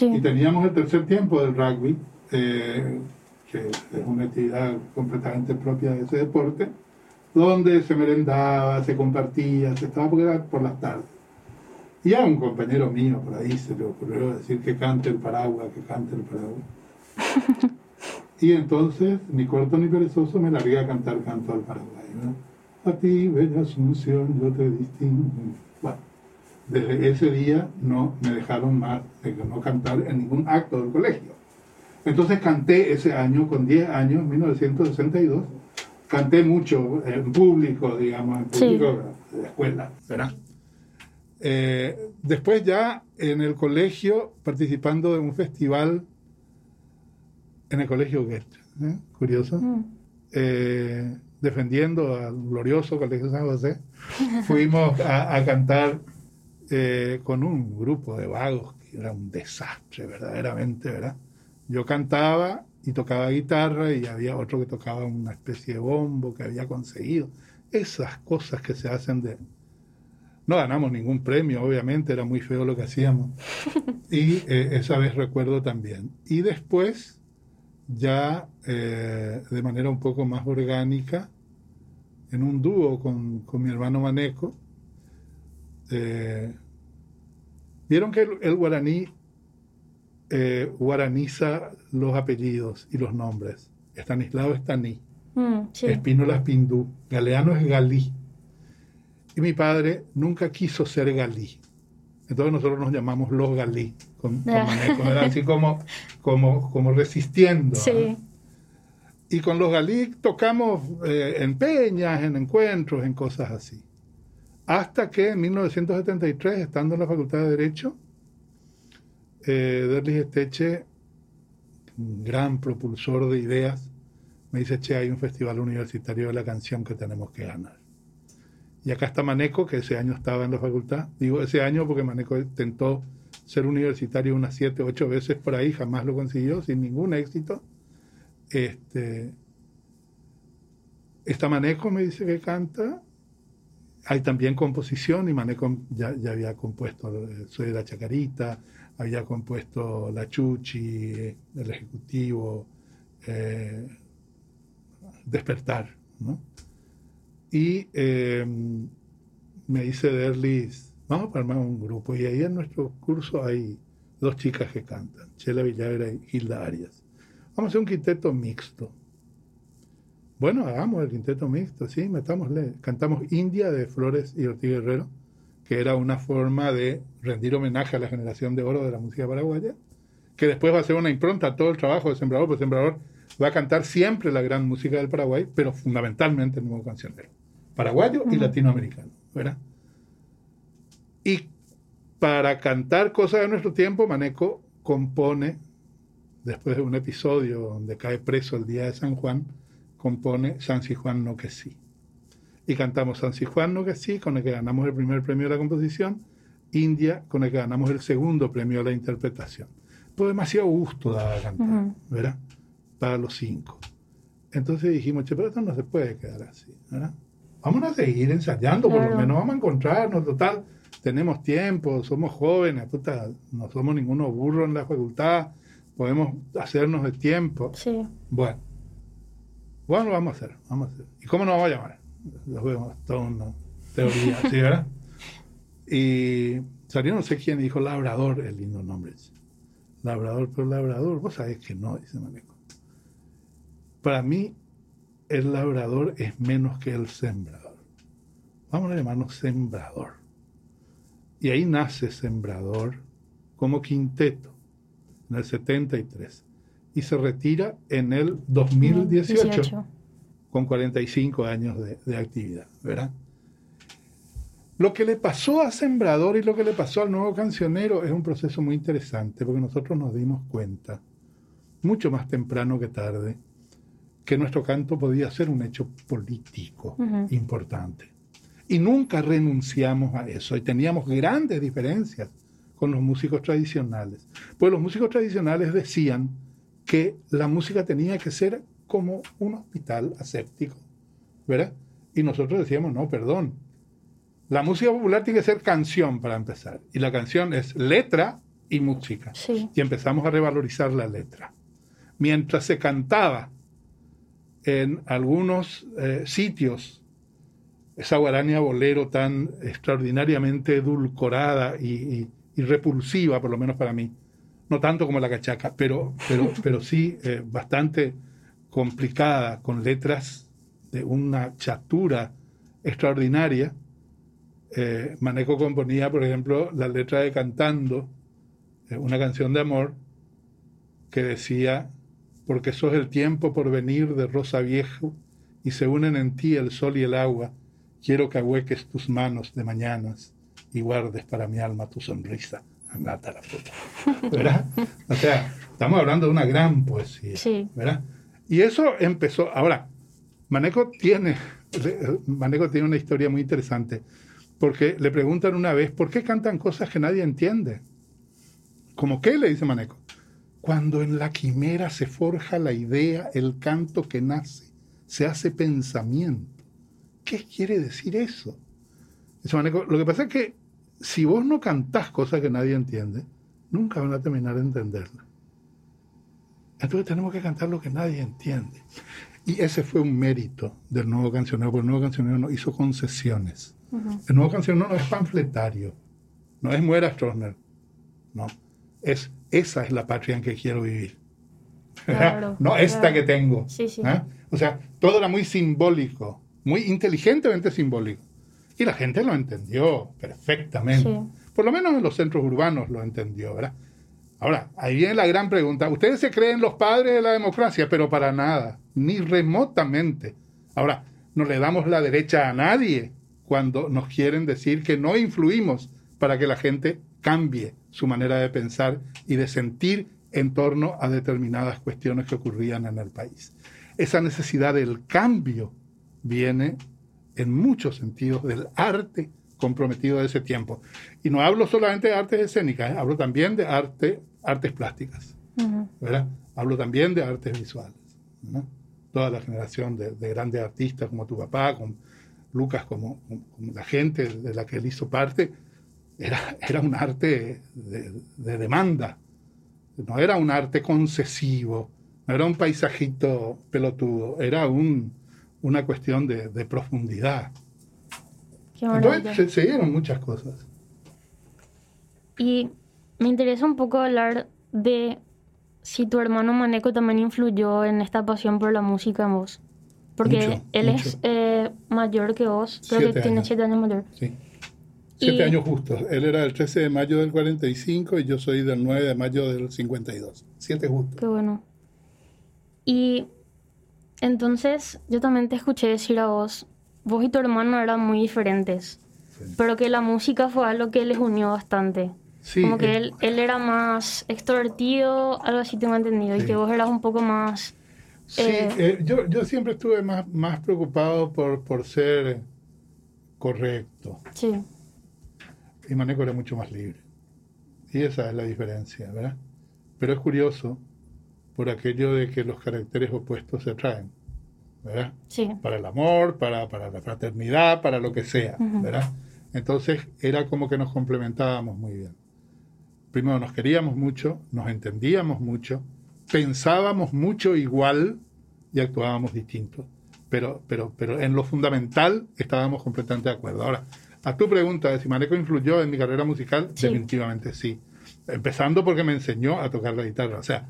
Y teníamos el tercer tiempo del rugby, eh, que es una actividad completamente propia de ese deporte, donde se merendaba, se compartía, se estaba por las tardes. Y a un compañero mío por ahí se le ocurrió decir que cante el paraguas, que cante el paraguas. Y entonces, ni corto ni perezoso, me largué a cantar canto al Paraguay. A ti, bella Asunción, yo te distingo. Bueno, desde ese día no me dejaron más de no cantar en ningún acto del colegio. Entonces canté ese año, con 10 años, 1962, canté mucho en público, digamos, en público de escuela, ¿verdad? Eh, después ya en el colegio, participando de un festival en el colegio Goethe, ¿eh? curioso, mm. eh, defendiendo al glorioso Colegio San José, fuimos a, cantar eh, con un grupo de vagos que era un desastre, verdaderamente, ¿verdad? Yo cantaba y tocaba guitarra y había otro que tocaba una especie de bombo que había conseguido. Esas cosas que se hacen de... No ganamos ningún premio, obviamente, era muy feo lo que hacíamos. *laughs* Y esa vez recuerdo también. Y después ya eh, de manera un poco más orgánica, en un dúo con, mi hermano Maneco. Eh, vieron que el, guaraní eh, guaraniza los apellidos y los nombres. Estanislao es Taní, mm, Espínola es Pindú, Galeano es Galí. Y mi padre nunca quiso ser Galí. Entonces nosotros nos llamamos los Galí con, así como, como, como resistiendo. Sí. Y con los Galí tocamos eh, en peñas, en encuentros, en cosas así. Hasta que en 1973, estando en la Facultad de Derecho, eh, Derlis Esteche, un gran propulsor de ideas, me dice, che, hay un festival universitario de la canción que tenemos que ganar. Y acá está Maneco, que ese año estaba en la facultad. Digo ese año porque Maneco intentó ser universitario unas siete, ocho veces por ahí, jamás lo consiguió, sin ningún éxito. Este, está Maneco, me dice que canta. Hay también composición y Maneco ya, había compuesto Soy de la Chacarita, había compuesto La Chuchi, El Ejecutivo, eh, Despertar. ¿no? Y eh, me dice Derlis, vamos a armar un grupo. Y ahí en nuestro curso hay dos chicas que cantan, Chela Villagra y Hilda Arias. Vamos a hacer un quinteto mixto. Bueno, hagamos el quinteto mixto, sí, metámosle. Cantamos India de Flores y Ortiz Guerrero, que era una forma de rendir homenaje a la generación de oro de la música paraguaya, que después va a ser una impronta a todo el trabajo de Sembrador, porque Sembrador va a cantar siempre la gran música del Paraguay, pero fundamentalmente el nuevo cancionero, paraguayo y latinoamericano, ¿verdad? Y para cantar cosas de nuestro tiempo, Maneco compone, después de un episodio donde cae preso el día de San Juan, compone San Si Juan no que sí. Y cantamos San Juan que sí, con el que ganamos el primer premio de la composición, India, con el que ganamos el segundo premio de la interpretación. Pues demasiado gusto daba cantar, ¿verdad? Para los cinco. Entonces dijimos, che, pero esto no se puede quedar así, ¿verdad? Vamos a seguir ensayando, por lo menos vamos a encontrarnos, total tenemos tiempo, somos jóvenes, no somos ninguno burro en la facultad, podemos hacernos de tiempo. Sí. Bueno, bueno, vamos a hacer, vamos a hacer. ¿Y cómo nos vamos a llamar? Los vemos, toda una teoría, ¿sí, verdad? Y salió no sé quién dijo labrador, el lindo nombre. Labrador, pero labrador, vos sabés que no, dice Maneco. Para mí, el labrador es menos que el sembrador. Vamos a llamarnos sembrador. Y ahí nace sembrador como quinteto en el 73 y se retira en el 2018 18. Con 45 años de, de actividad, ¿verdad? Lo que le pasó a Sembrador y lo que le pasó al nuevo cancionero es un proceso muy interesante porque nosotros nos dimos cuenta, mucho más temprano que tarde, que nuestro canto podía ser un hecho político importante. Y nunca renunciamos a eso. Y teníamos grandes diferencias con los músicos tradicionales. Pues los músicos tradicionales decían que la música tenía que ser como un hospital aséptico, ¿verdad? Y nosotros decíamos, no, perdón. La música popular tiene que ser canción para empezar. Y la canción es letra y música. Sí. Y empezamos a revalorizar la letra. Mientras se cantaba en algunos eh, sitios esa guarania bolero tan extraordinariamente edulcorada y, y- y repulsiva, por lo menos para mí. No tanto como la cachaca, pero, pero, pero sí eh, bastante complicada, con letras de una chatura extraordinaria. Eh, Maneco componía, por ejemplo, la letra de Cantando, eh, una canción de amor, que decía, porque sos el tiempo por venir de rosa viejo, y se unen en ti el sol y el agua, quiero que ahueques tus manos de mañanas y guardes para mi alma tu sonrisa. Andate a la puta. ¿Verdad? O sea, estamos hablando de una gran poesía. Sí. ¿Verdad? Y eso empezó. Ahora, Maneco tiene, Maneco tiene una historia muy interesante, porque le preguntan una vez, ¿por qué cantan cosas que nadie entiende? ¿Cómo qué? le dice Maneco. Cuando en la quimera se forja la idea, el canto que nace, se hace pensamiento. ¿Qué quiere decir eso? Dice Maneco, lo que pasa es que si vos no cantás cosas que nadie entiende, nunca van a terminar de entenderlas. Entonces tenemos que cantar lo que nadie entiende. Y ese fue un mérito del nuevo cancionero, porque el nuevo cancionero no hizo concesiones. Ujú. El nuevo cancionero no es panfletario, no es Muera Stroessner, no. Es, esa es la patria en que quiero vivir. Claro, *laughs* no esta claro. que tengo. Sí, sí. ¿Ah? O sea, todo era muy simbólico, muy inteligentemente simbólico. Y la gente lo entendió perfectamente. Sí. Por lo menos en los centros urbanos lo entendió, ¿verdad? Ahora, ahí viene la gran pregunta. Ustedes se creen los padres de la democracia, pero para nada, ni remotamente. Ahora, no le damos la derecha a nadie cuando nos quieren decir que no influimos para que la gente cambie su manera de pensar y de sentir en torno a determinadas cuestiones que ocurrían en el país. Esa necesidad del cambio viene en muchos sentidos del arte comprometido de ese tiempo. Y no hablo solamente de artes escénicas, ¿eh? hablo también de arte, artes plásticas. ¿verdad? Hablo también de artes visuales. ¿no? Toda la generación de, de grandes artistas como tu papá, con Lucas, como, como la gente de la que él hizo parte, era, era un arte de, de demanda, no era un arte concesivo, no era un paisajito pelotudo, era un, una cuestión de, de profundidad. Qué. Entonces se, se dieron muchas cosas. Y me interesa un poco hablar de si tu hermano Maneco también influyó en esta pasión por la música en vos. Porque Mucho, él mucho. es eh, mayor que vos, creo que Siete tiene años. siete años mayor. Sí. Y- años justos. Él era del 13 de mayo del 45 y yo soy del 9 de mayo del 52. Siete justos. Qué bueno. Y entonces yo también te escuché decir a vos, vos y tu hermano eran muy diferentes, Sí. pero que la música fue algo que les unió bastante. Sí, Como que él, él era más extrovertido, algo así tengo entendido, y que vos eras un poco más... Sí, Eh, eh, yo, yo siempre estuve más, más preocupado por, por ser correcto. Sí, Y Maneco era mucho más libre. Y esa es la diferencia, ¿verdad? Pero es curioso por aquello de que los caracteres opuestos se atraen, ¿verdad? sí, Para el amor, para, para la fraternidad, para lo que sea. ¿verdad? Entonces era como que nos complementábamos muy bien. Primero nos queríamos mucho, nos entendíamos mucho, pensábamos mucho igual y actuábamos distintos. Pero, pero, pero en lo fundamental estábamos completamente de acuerdo. Ahora, a tu pregunta de si Maneco influyó en mi carrera musical, Sí. definitivamente sí. Empezando porque me enseñó a tocar la guitarra. O sea,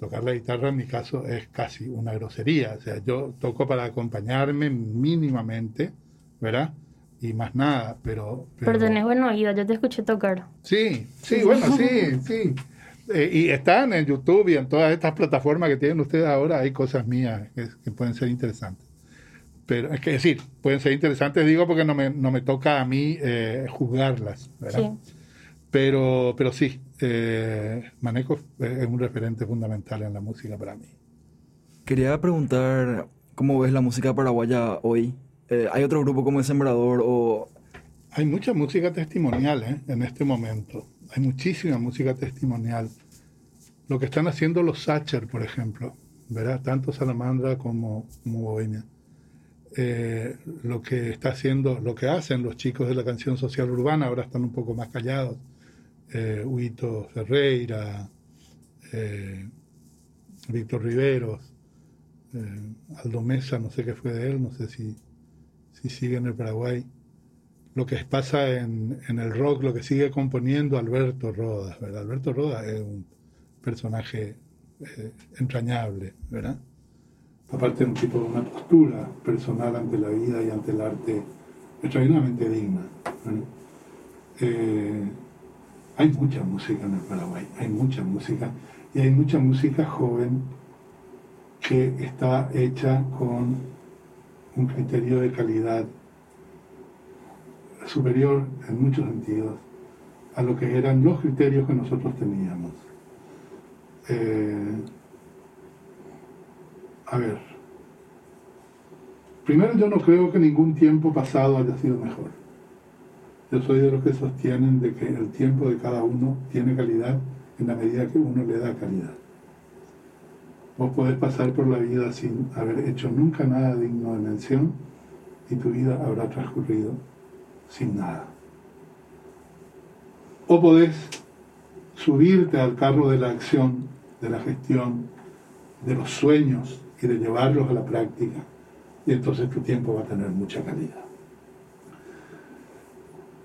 tocar la guitarra en mi caso es casi una grosería. O sea, yo toco para acompañarme mínimamente, ¿verdad? Y más nada, pero... Pero tenés buen oído, yo te escuché tocar. Sí, sí, bueno, sí, sí. Eh, y están en YouTube y en todas estas plataformas que tienen ustedes ahora, hay cosas mías que, que pueden ser interesantes. Pero es que decir, pueden ser interesantes, digo, porque no me, no me toca a mí eh, juzgarlas, ¿verdad? Sí. Pero, pero sí, eh, Maneco es un referente fundamental en la música para mí. Quería preguntar cómo ves la música paraguaya hoy. Eh, ¿Hay otro grupo como El Sembrador o Hay mucha música testimonial ¿eh? en este momento. Hay muchísima música testimonial. Lo que están haciendo los Sacher, por ejemplo, ¿verdad? Tanto Salamandra como, como. Eh, lo que está haciendo, lo que hacen los chicos de la canción social urbana, ahora están un poco más callados. Eh, Huito Ferreira, Víctor Riveros, Aldo Mesa, no sé qué fue de él, no sé si, si sigue en el Paraguay lo que pasa en, en, el rock, lo que sigue componiendo Alberto Rodas. Alberto Rodas es un personaje eh, entrañable, ¿verdad? Aparte de un tipo de una postura personal ante la vida y ante el arte extraordinariamente digna. Eh, hay mucha música en el Paraguay, hay mucha música, y hay mucha música joven que está hecha con un criterio de calidad superior en muchos sentidos a lo que eran los criterios que nosotros teníamos. Eh, a ver, primero yo no creo que ningún tiempo pasado haya sido mejor. Yo soy de los que sostienen de que el tiempo de cada uno tiene calidad en la medida que uno le da calidad. Vos podés pasar por la vida sin haber hecho nunca nada digno de mención y tu vida habrá transcurrido sin nada. O podés subirte al carro de la acción, de la gestión, de los sueños y de llevarlos a la práctica. Y entonces tu tiempo va a tener mucha calidad.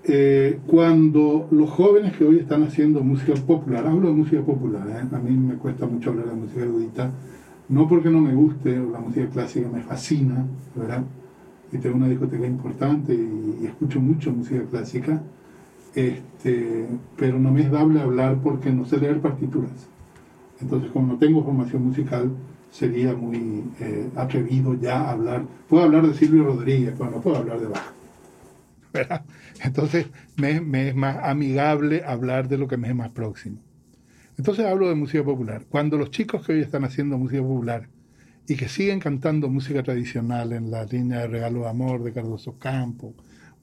Eh, cuando los jóvenes que hoy están haciendo música popular, hablo de música popular, ¿eh? a mí me cuesta mucho hablar de música erudita, no porque no me guste, la música clásica me fascina, ¿verdad? y tengo una discoteca importante y, escucho mucho música clásica, este, pero no me es dable hablar porque no sé leer partituras. Entonces, como no tengo formación musical, sería muy eh, atrevido ya hablar. Puedo hablar de Silvio Rodríguez, pero no puedo hablar de Bach. Entonces, me, es más amigable hablar de lo que me es más próximo. Entonces hablo de música popular. Cuando los chicos que hoy están haciendo música popular y que siguen cantando música tradicional en la línea de Regalo de Amor de Cardoso Campo,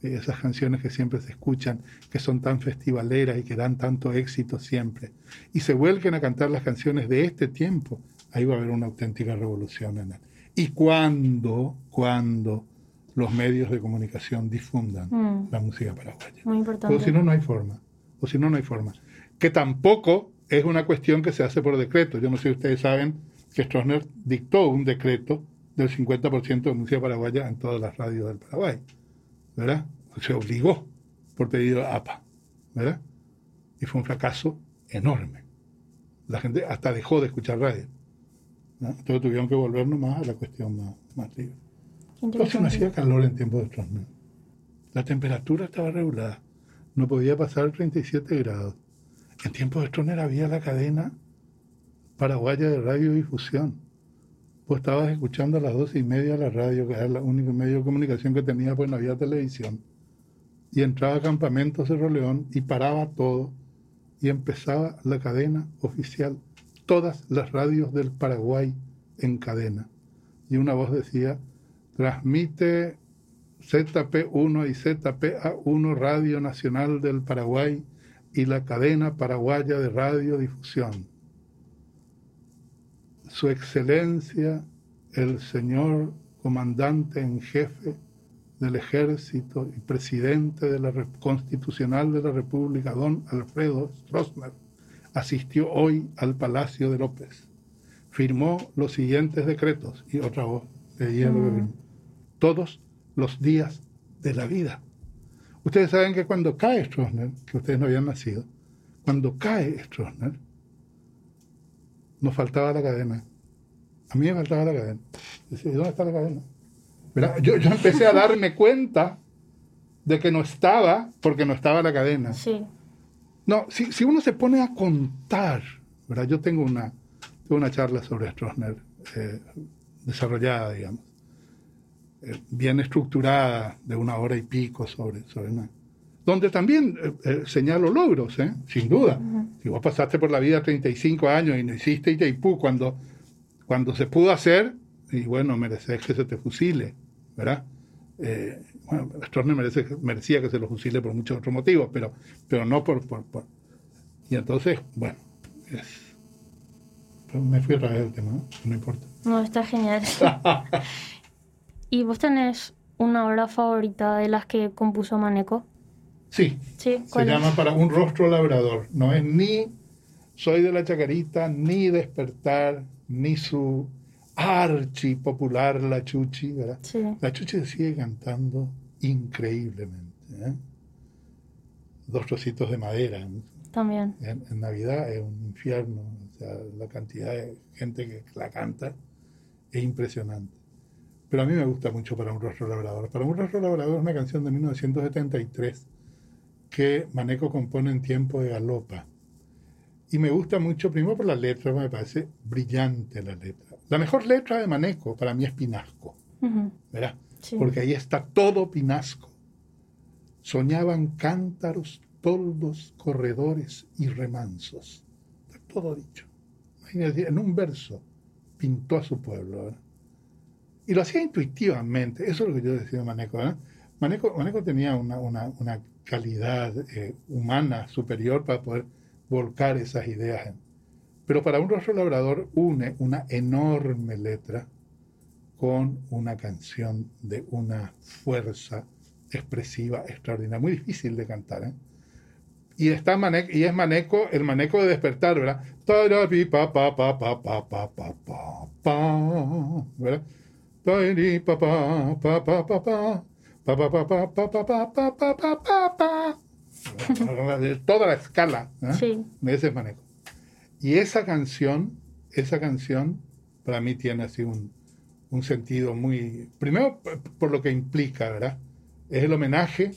esas canciones que siempre se escuchan, que son tan festivaleras y que dan tanto éxito siempre, y se vuelquen a cantar las canciones de este tiempo, ahí va a haber una auténtica revolución en él. Y cuando, cuando los medios de comunicación difundan Mm. la música paraguaya. Muy importante. O si no, no hay forma. O si no, no hay forma. Que tampoco es una cuestión que se hace por decreto. Yo no sé si ustedes saben que Stroessner dictó un decreto del 50% de música paraguaya en todas las radios del Paraguay, ¿verdad? Se obligó por pedido de APA, ¿verdad? Y fue un fracaso enorme. La gente hasta dejó de escuchar radio. ¿no? Entonces tuvieron que volver nomás a la cuestión más, más libre. Entonces no hacía calor en tiempos de Stroessner. La temperatura estaba regulada. No podía pasar 37 grados. En tiempos de Stroessner había la cadena paraguaya de radiodifusión. Vos estabas escuchando a las doce y media la radio, que era el único medio de comunicación que tenía, pues no había televisión. Y entraba a Campamento Cerro León y paraba todo. Y empezaba la cadena oficial. Todas las radios del Paraguay en cadena. Y una voz decía, transmite ZP1 y ZPA1 Radio Nacional del Paraguay y la cadena paraguaya de radiodifusión. Su Excelencia, el señor comandante en jefe del ejército y presidente de la constitucional de la República, don Alfredo Stroessner, asistió hoy al Palacio de López. Firmó los siguientes decretos y otra voz lo que Mm. Todos los días de la vida. Ustedes saben que cuando cae Stroessner, que ustedes no habían nacido, cuando cae Stroessner, nos faltaba la cadena. A mí me faltaba la cadena. Decía, ¿dónde está la cadena? Yo, yo empecé a darme cuenta de que no estaba porque no estaba la cadena. Sí. No, si, si uno se pone a contar, ¿verdad? Yo tengo una, una charla sobre Stroessner eh, desarrollada, digamos, bien estructurada, de una hora y pico sobre, sobre donde también eh, señalo logros, sin duda. Si vos pasaste por la vida 35 años y no hiciste Itaipú cuando, cuando se pudo hacer, y bueno, mereces que se te fusile, ¿verdad? bueno, Stroessner merece, merecía que se lo fusile por muchos otros motivos, pero, pero no por, por, por... Y entonces, bueno, es, me fui a través del tema, ¿no? importa. No, está genial. *laughs* ¿Y vos tenés una obra favorita de las que compuso Maneco? Sí. ¿Sí? Se llama Para un rostro labrador. No es ni Soy de la Chacarita, ni Despertar, ni su archi popular La Chuchi, ¿verdad? Sí. La Chuchi sigue cantando increíblemente. ¿eh? Dos trocitos de madera. También. En, Navidad es un infierno. O sea, la cantidad de gente que la canta es impresionante. Pero a mí me gusta mucho Para un rostro labrador. Para un rostro labrador es una canción de 1973 que Maneco compone en tiempo de galopa. Y me gusta mucho, primero por la letra, me parece brillante la letra. La mejor letra de Maneco para mí es Pinasco, ¿verdad? Porque ahí está todo Pinasco. Soñaban cántaros toldos, corredores y remansos. todo dicho. En un verso pintó a su pueblo. Y lo hacía intuitivamente. Eso es lo que yo decía de Maneco. Maneco, tenía una, calidad eh, humana superior para poder volcar esas ideas. Pero para un rostro labrador une una enorme letra con una canción de una fuerza expresiva extraordinaria, muy difícil de cantar. ¿eh? y está Maneco, y es Maneco, el Maneco de despertar, ¿verdad? ¿verdad? Toda la escala ¿eh? de ese Maneco. Y esa canción, esa canción, para mí tiene así un, un sentido muy. Primero, por lo que implica, ¿verdad? Es el homenaje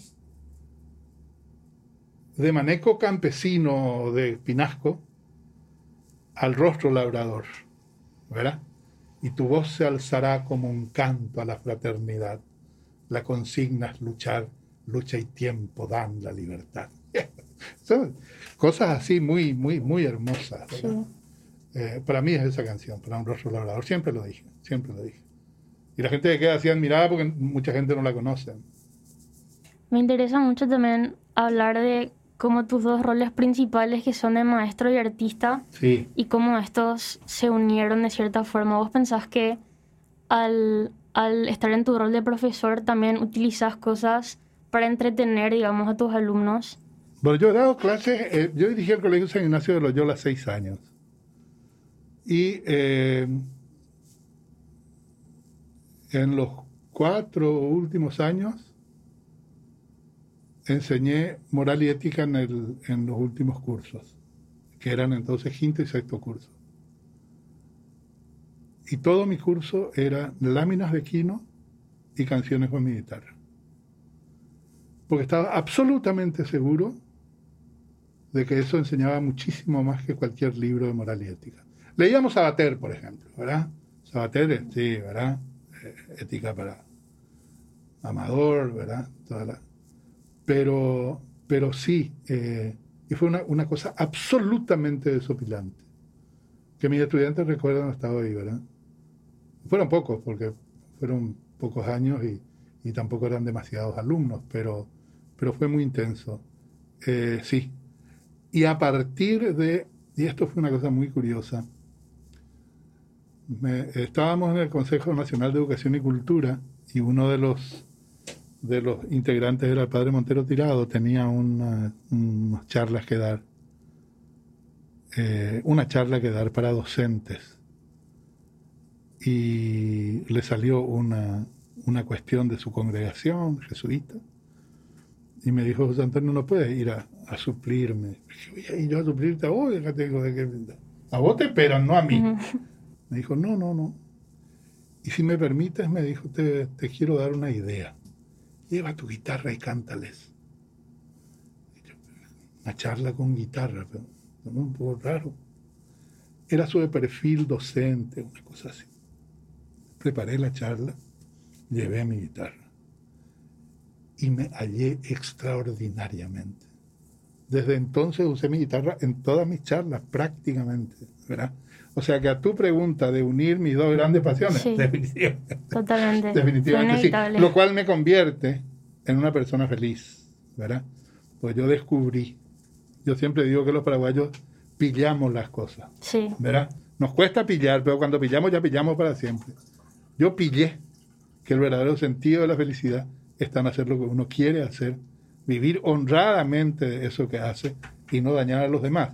de maneco campesino de Pinasco al rostro labrador, ¿verdad? Y tu voz se alzará como un canto a la fraternidad. La consigna es luchar, lucha y tiempo dan la libertad. *laughs* Son cosas así muy, muy, muy hermosas. Eh, para mí es esa canción, para un rostro labrador. Siempre lo dije, siempre lo dije. Y la gente queda así admirada porque mucha gente no la conoce. Me interesa mucho también hablar de como tus dos roles principales que son de maestro y artista sí. y cómo estos se unieron de cierta forma. ¿Vos pensás que al, al estar en tu rol de profesor también utilizas cosas para entretener, digamos, a tus alumnos? Bueno, yo he dado clases, eh, yo dirigí el Colegio San Ignacio de Loyola seis años. Y eh, en los cuatro últimos años enseñé moral y ética en, los últimos cursos, que eran entonces quinto y sexto curso. Y todo mi curso era láminas de quino y canciones con mi. Porque estaba absolutamente seguro de que eso enseñaba muchísimo más que cualquier libro de moral y ética. Leíamos Sabater, por ejemplo, ¿verdad? Sabater, sí, ¿verdad? Eh, ética para amador, ¿verdad? Toda la, pero, pero sí, eh, y fue una, cosa absolutamente desopilante. Que mis estudiantes recuerdan hasta hoy, ¿verdad? Fueron pocos, porque fueron pocos años y, tampoco eran demasiados alumnos, pero, pero fue muy intenso. Eh, sí. Y a partir de, y esto fue una cosa muy curiosa, estábamos en el Consejo Nacional de Educación y Cultura y uno de los de los integrantes era el padre Montero Tirado, tenía unas charlas que dar, eh, una charla que dar para docentes. Y le salió una, una cuestión de su congregación jesuita. Y me dijo, José Antonio, no puedes ir a, a suplirme. Y yo a suplirte a vos, déjate de que... A vos te esperan, no a mí. Me dijo, no, no, no. Y si me permites, me dijo, te, te quiero dar una idea. Lleva tu guitarra y cántales. Una charla con guitarra, pero un poco raro. Era de perfil docente, una cosa así. Preparé la charla, llevé mi guitarra y me hallé extraordinariamente. Desde entonces usé mi guitarra en todas mis charlas, prácticamente, ¿verdad? O sea que a tu pregunta de unir mis dos grandes pasiones, definitivamente. Totalmente. Definitivamente sí. Lo cual me convierte en una persona feliz, ¿verdad? Pues yo descubrí, yo siempre digo que los paraguayos pillamos las cosas, sí. ¿verdad? Nos cuesta pillar, pero cuando pillamos ya pillamos para siempre. Yo pillé que el verdadero sentido de la felicidad está en hacer lo que uno quiere hacer, vivir honradamente eso que hace y no dañar a los demás.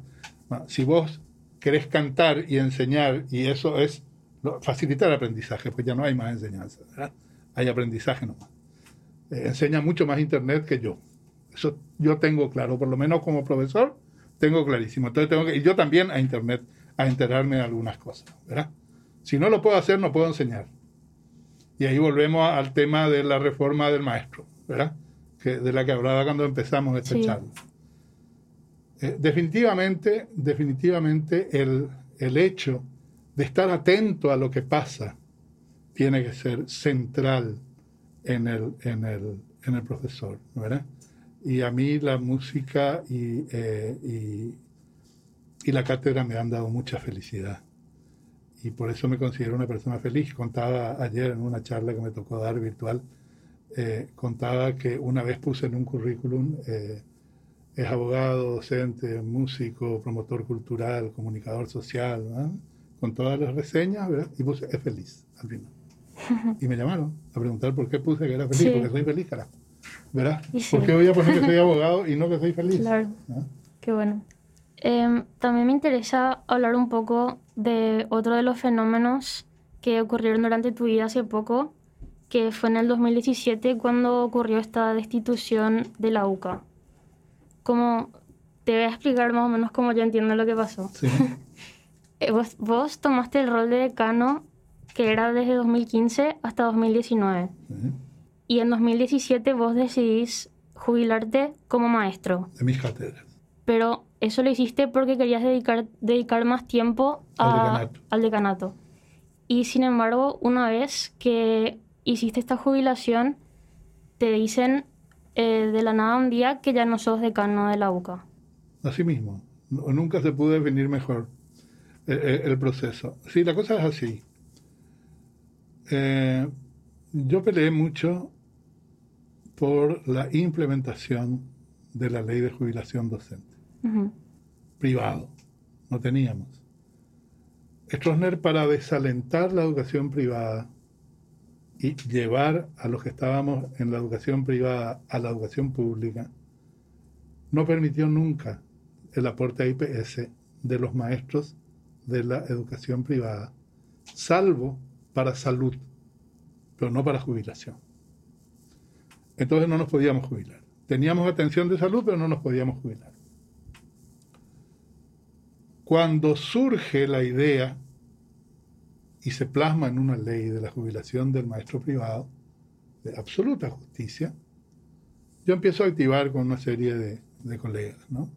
Si vos querés cantar y enseñar, y eso es facilitar el aprendizaje, pues ya no hay más enseñanza, hay aprendizaje nomás. Eh, enseña mucho más Internet que yo. Eso yo tengo claro, por lo menos como profesor, tengo clarísimo. Entonces tengo que ir yo también a Internet a enterarme de algunas cosas, ¿verdad? Si no lo puedo hacer, no puedo enseñar. Y ahí volvemos al tema de la reforma del maestro, ¿verdad? Que, de la que hablaba cuando empezamos esta charla. Eh, definitivamente, definitivamente el, el hecho de estar atento a lo que pasa tiene que ser central en el, en el, en el profesor, ¿verdad? Y a mí la música y, eh, y, y, la cátedra me han dado mucha felicidad. Y por eso me considero una persona feliz. Contaba ayer en una charla que me tocó dar virtual, eh, contaba que una vez puse en un currículum eh, es abogado, docente, músico, promotor cultural, comunicador social, con todas las reseñas, ¿verdad? Y puse, es feliz, al final. *laughs* Y me llamaron a preguntar por qué puse que era feliz, Sí. porque soy feliz, carajo. ¿Verdad? Sí. ¿Por qué voy a poner que soy abogado y no que soy feliz? Claro. Qué bueno. Em, también me interesa hablar un poco de otro de los fenómenos que ocurrieron durante tu vida hace poco, que fue en el 2017 cuando ocurrió esta destitución de la UCA. Como te voy a explicar más o menos cómo yo entiendo lo que pasó. Sí. *laughs* Eh, Vos, vos tomaste el rol de decano que era desde 2015 hasta 2019 Sí. y en 2017 vos decidís jubilarte como maestro. De mis cátedras. Pero eso lo hiciste porque querías dedicar, dedicar más tiempo Al a- decanato. al decanato. Y sin embargo, una vez que hiciste esta jubilación, te dicen eh, de la nada un día que ya no sos decano de la UCA. Así mismo. No- nunca se pudo definir mejor eh, eh, el proceso. Sí, la cosa es así. Eh, yo peleé mucho por la implementación de la ley de jubilación docente. Privado. No teníamos. Stroessner, para desalentar la educación privada y llevar a los que estábamos en la educación privada a la educación pública, no permitió nunca el aporte a IPS de los maestros de la educación privada, salvo para salud, pero no para jubilación. Entonces no nos podíamos jubilar. Teníamos atención de salud, pero no nos podíamos jubilar. Cuando surge la idea y se plasma en una ley de la jubilación del maestro privado, de absoluta justicia, yo empiezo a activar con una serie de, de colegas, ¿no?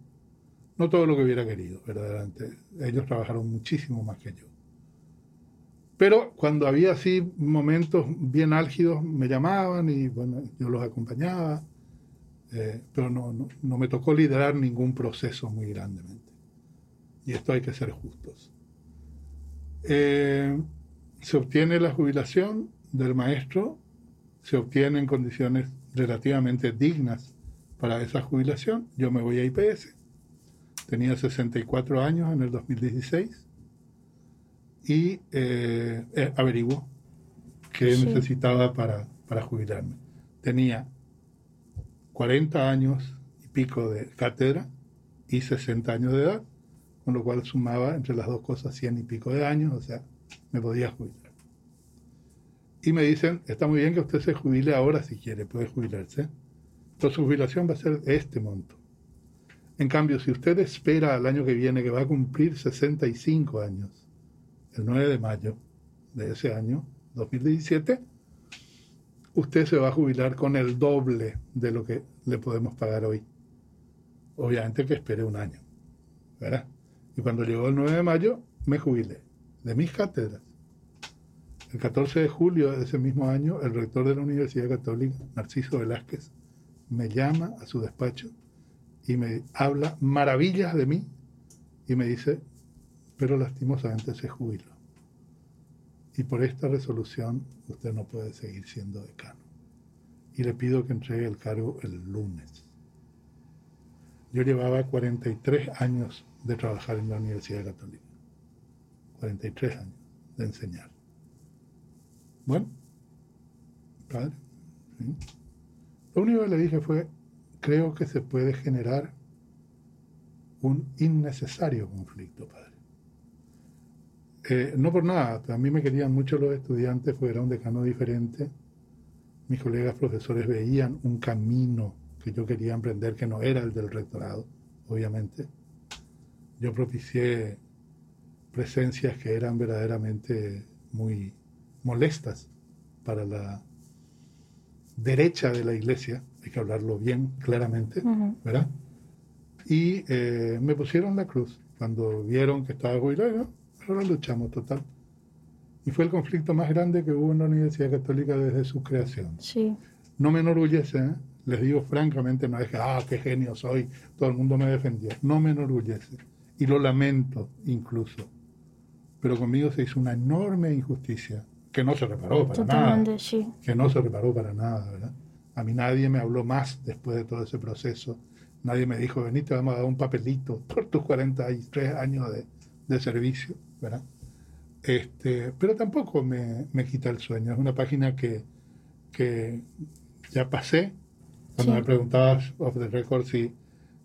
No todo lo que hubiera querido, verdaderamente. Ellos trabajaron muchísimo más que yo. Pero cuando había así momentos bien álgidos, me llamaban y bueno, yo los acompañaba, eh, pero no, no, no me tocó liderar ningún proceso muy grandemente. Y esto hay que ser justos. Eh, se obtiene la jubilación del maestro, se obtiene en condiciones relativamente dignas para esa jubilación. Yo me voy a IPS, tenía 64 años en el 2016 y eh, eh, averiguo qué Sí. necesitaba para, para jubilarme. Tenía 40 años y pico de cátedra y 60 años de edad, con lo cual sumaba entre las dos cosas 100 y pico de años, o sea, me podía jubilar. Y me dicen, está muy bien que usted se jubile ahora si quiere, puede jubilarse, Pero su jubilación va a ser este monto. En cambio, si usted espera al año que viene, que va a cumplir 65 años, el 9 de mayo de ese año, 2017, usted se va a jubilar con el doble de lo que le podemos pagar hoy. Obviamente que espere un año. ¿verdad? Y cuando llegó el 9 de mayo, me jubilé de mis cátedras. El 14 de julio de ese mismo año, el rector de la Universidad Católica, Narciso Velázquez, me llama a su despacho y me habla maravillas de mí y me dice, pero lastimosamente se jubiló. Y por esta resolución usted no puede seguir siendo decano. Y le pido que entregue el cargo el lunes. Yo llevaba 43 años de trabajar en la Universidad Católica. 43 años de enseñar. Bueno, padre. Lo único que le dije fue, creo que se puede generar un innecesario conflicto, padre. Eh, no por nada, a mí me querían mucho los estudiantes, porque un decano diferente. Mis colegas profesores veían un camino que yo quería emprender que no era el del rectorado, obviamente. Yo propicié presencias que eran verdaderamente muy molestas para la derecha de la iglesia, hay que hablarlo bien claramente, ¿verdad? Y eh, me pusieron la cruz cuando vieron que estaba jubilado, ahora luchamos total. Y fue el conflicto más grande que hubo en la Universidad Católica desde su creación. Sí. No me enorgullece, ¿eh? les digo francamente, no es que, ah, qué genio soy, todo el mundo me defendió. No me enorgullece. Y lo lamento incluso. Pero conmigo se hizo una enorme injusticia que no se reparó para nada. Que no se reparó para nada, ¿verdad? A mí nadie me habló más después de todo ese proceso. Nadie me dijo, vení, te vamos a dar un papelito por tus 43 años de, de servicio, ¿verdad? Este, pero tampoco me, me, quita el sueño. Es una página que, que ya pasé. Cuando me preguntabas off the record si,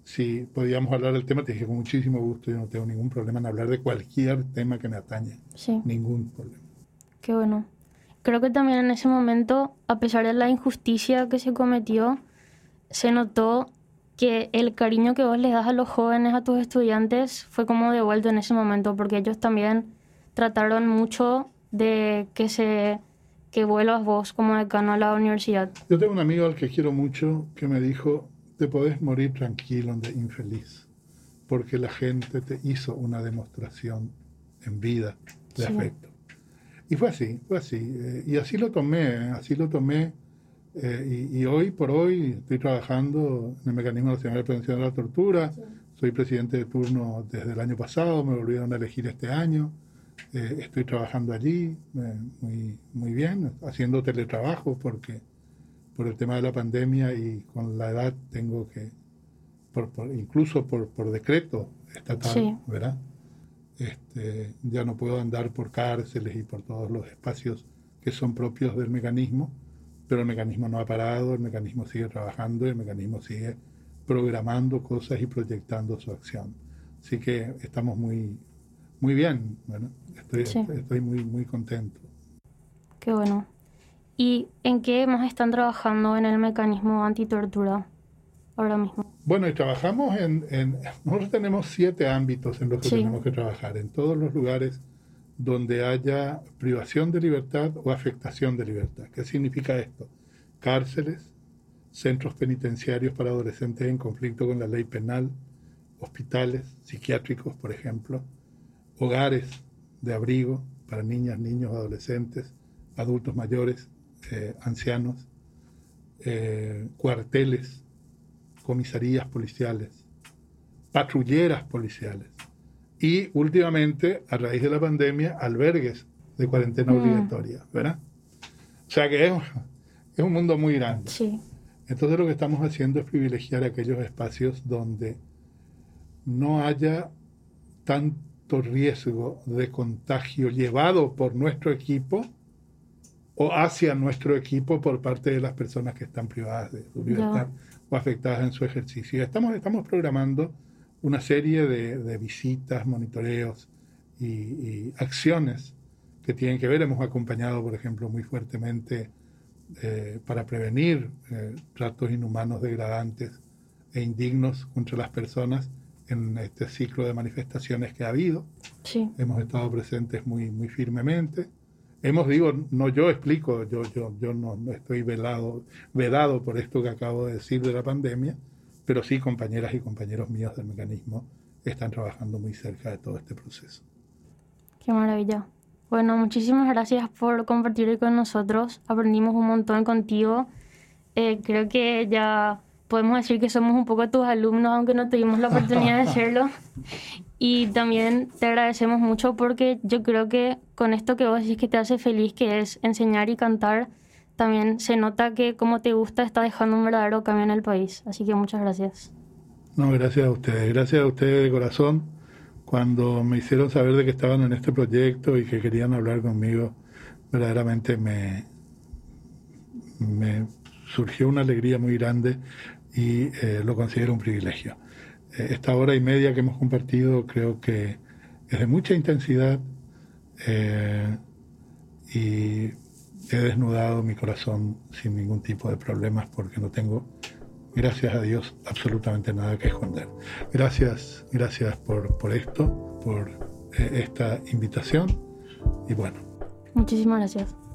si podíamos hablar del tema, te dije con muchísimo gusto, yo no tengo ningún problema en hablar de cualquier tema que me atañe. Ningún problema. Qué bueno. Creo que también en ese momento, a pesar de la injusticia que se cometió, se notó que el cariño que vos les das a los jóvenes, a tus estudiantes, fue como devuelto en ese momento, porque ellos también trataron mucho de que se que vuelvas vos como decano a la universidad. Yo tengo un amigo al que quiero mucho que me dijo, te podés morir tranquilo, de infeliz, porque la gente te hizo una demostración en vida de afecto. Y fue así, fue así. Eh, y así lo tomé, así lo tomé. Eh, y, hoy por hoy estoy trabajando en el Mecanismo Nacional de Prevención de la Tortura. Soy presidente de turno desde el año pasado, me volvieron a elegir este año. Eh, estoy trabajando allí muy, muy bien, haciendo teletrabajo porque por el tema de la pandemia y con la edad tengo que, por, incluso por, por decreto estatal, ¿verdad? Este, ya no puedo andar por cárceles y por todos los espacios que son propios del mecanismo, pero el mecanismo no ha parado, el mecanismo sigue trabajando el mecanismo sigue programando cosas y proyectando su acción. Así que estamos muy, muy bien, bueno, estoy, estoy muy, muy contento. Qué bueno. ¿Y en qué más están trabajando en el mecanismo antitortura ahora mismo? Bueno, y trabajamos en, nosotros tenemos siete ámbitos en los que tenemos que trabajar, en todos los lugares donde haya privación de libertad o afectación de libertad. ¿Qué significa esto? Cárceles, centros penitenciarios para adolescentes en conflicto con la ley penal, hospitales psiquiátricos, por ejemplo, hogares de abrigo para niñas, niños, adolescentes, adultos mayores, eh, ancianos, eh, cuarteles comisarías policiales, patrulleras policiales y últimamente, a raíz de la pandemia, albergues de cuarentena mm. obligatoria, ¿verdad? O sea que es, es un mundo muy grande. Sí. Entonces lo que estamos haciendo es privilegiar aquellos espacios donde no haya tanto riesgo de contagio llevado por nuestro equipo o hacia nuestro equipo por parte de las personas que están privadas de su libertad o afectadas en su ejercicio. Estamos, estamos programando una serie de, visitas, monitoreos y, acciones que tienen que ver. Hemos acompañado, por ejemplo, muy fuertemente eh, para prevenir eh, tratos inhumanos, degradantes e indignos contra las personas en este ciclo de manifestaciones que ha habido. Sí. Hemos estado presentes muy, muy firmemente. Hemos, digo, no yo explico, yo, yo, yo no, no estoy velado, vedado por esto que acabo de decir de la pandemia, pero sí compañeras y compañeros míos del mecanismo están trabajando muy cerca de todo este proceso. Qué maravilla. Bueno, muchísimas gracias por compartir con nosotros. Aprendimos un montón contigo. Eh, creo que ya podemos decir que somos un poco tus alumnos, aunque no tuvimos la oportunidad de *laughs* hacerlo. Y también te agradecemos mucho porque yo creo que con esto que vos decís que te hace feliz, que es enseñar y cantar, también se nota que como te gusta está dejando un verdadero cambio en el país. Así que muchas gracias. No, gracias a ustedes. Gracias a ustedes de corazón. Cuando me hicieron saber de que estaban en este proyecto y que querían hablar conmigo, verdaderamente me, me surgió una alegría muy grande y eh, lo considero un privilegio. Eh, esta hora y media que hemos compartido creo que es de mucha intensidad eh, y he desnudado mi corazón sin ningún tipo de problemas porque no tengo, gracias a Dios, absolutamente nada que esconder. Gracias, gracias por, por esto, por esta invitación y bueno. Muchísimas gracias.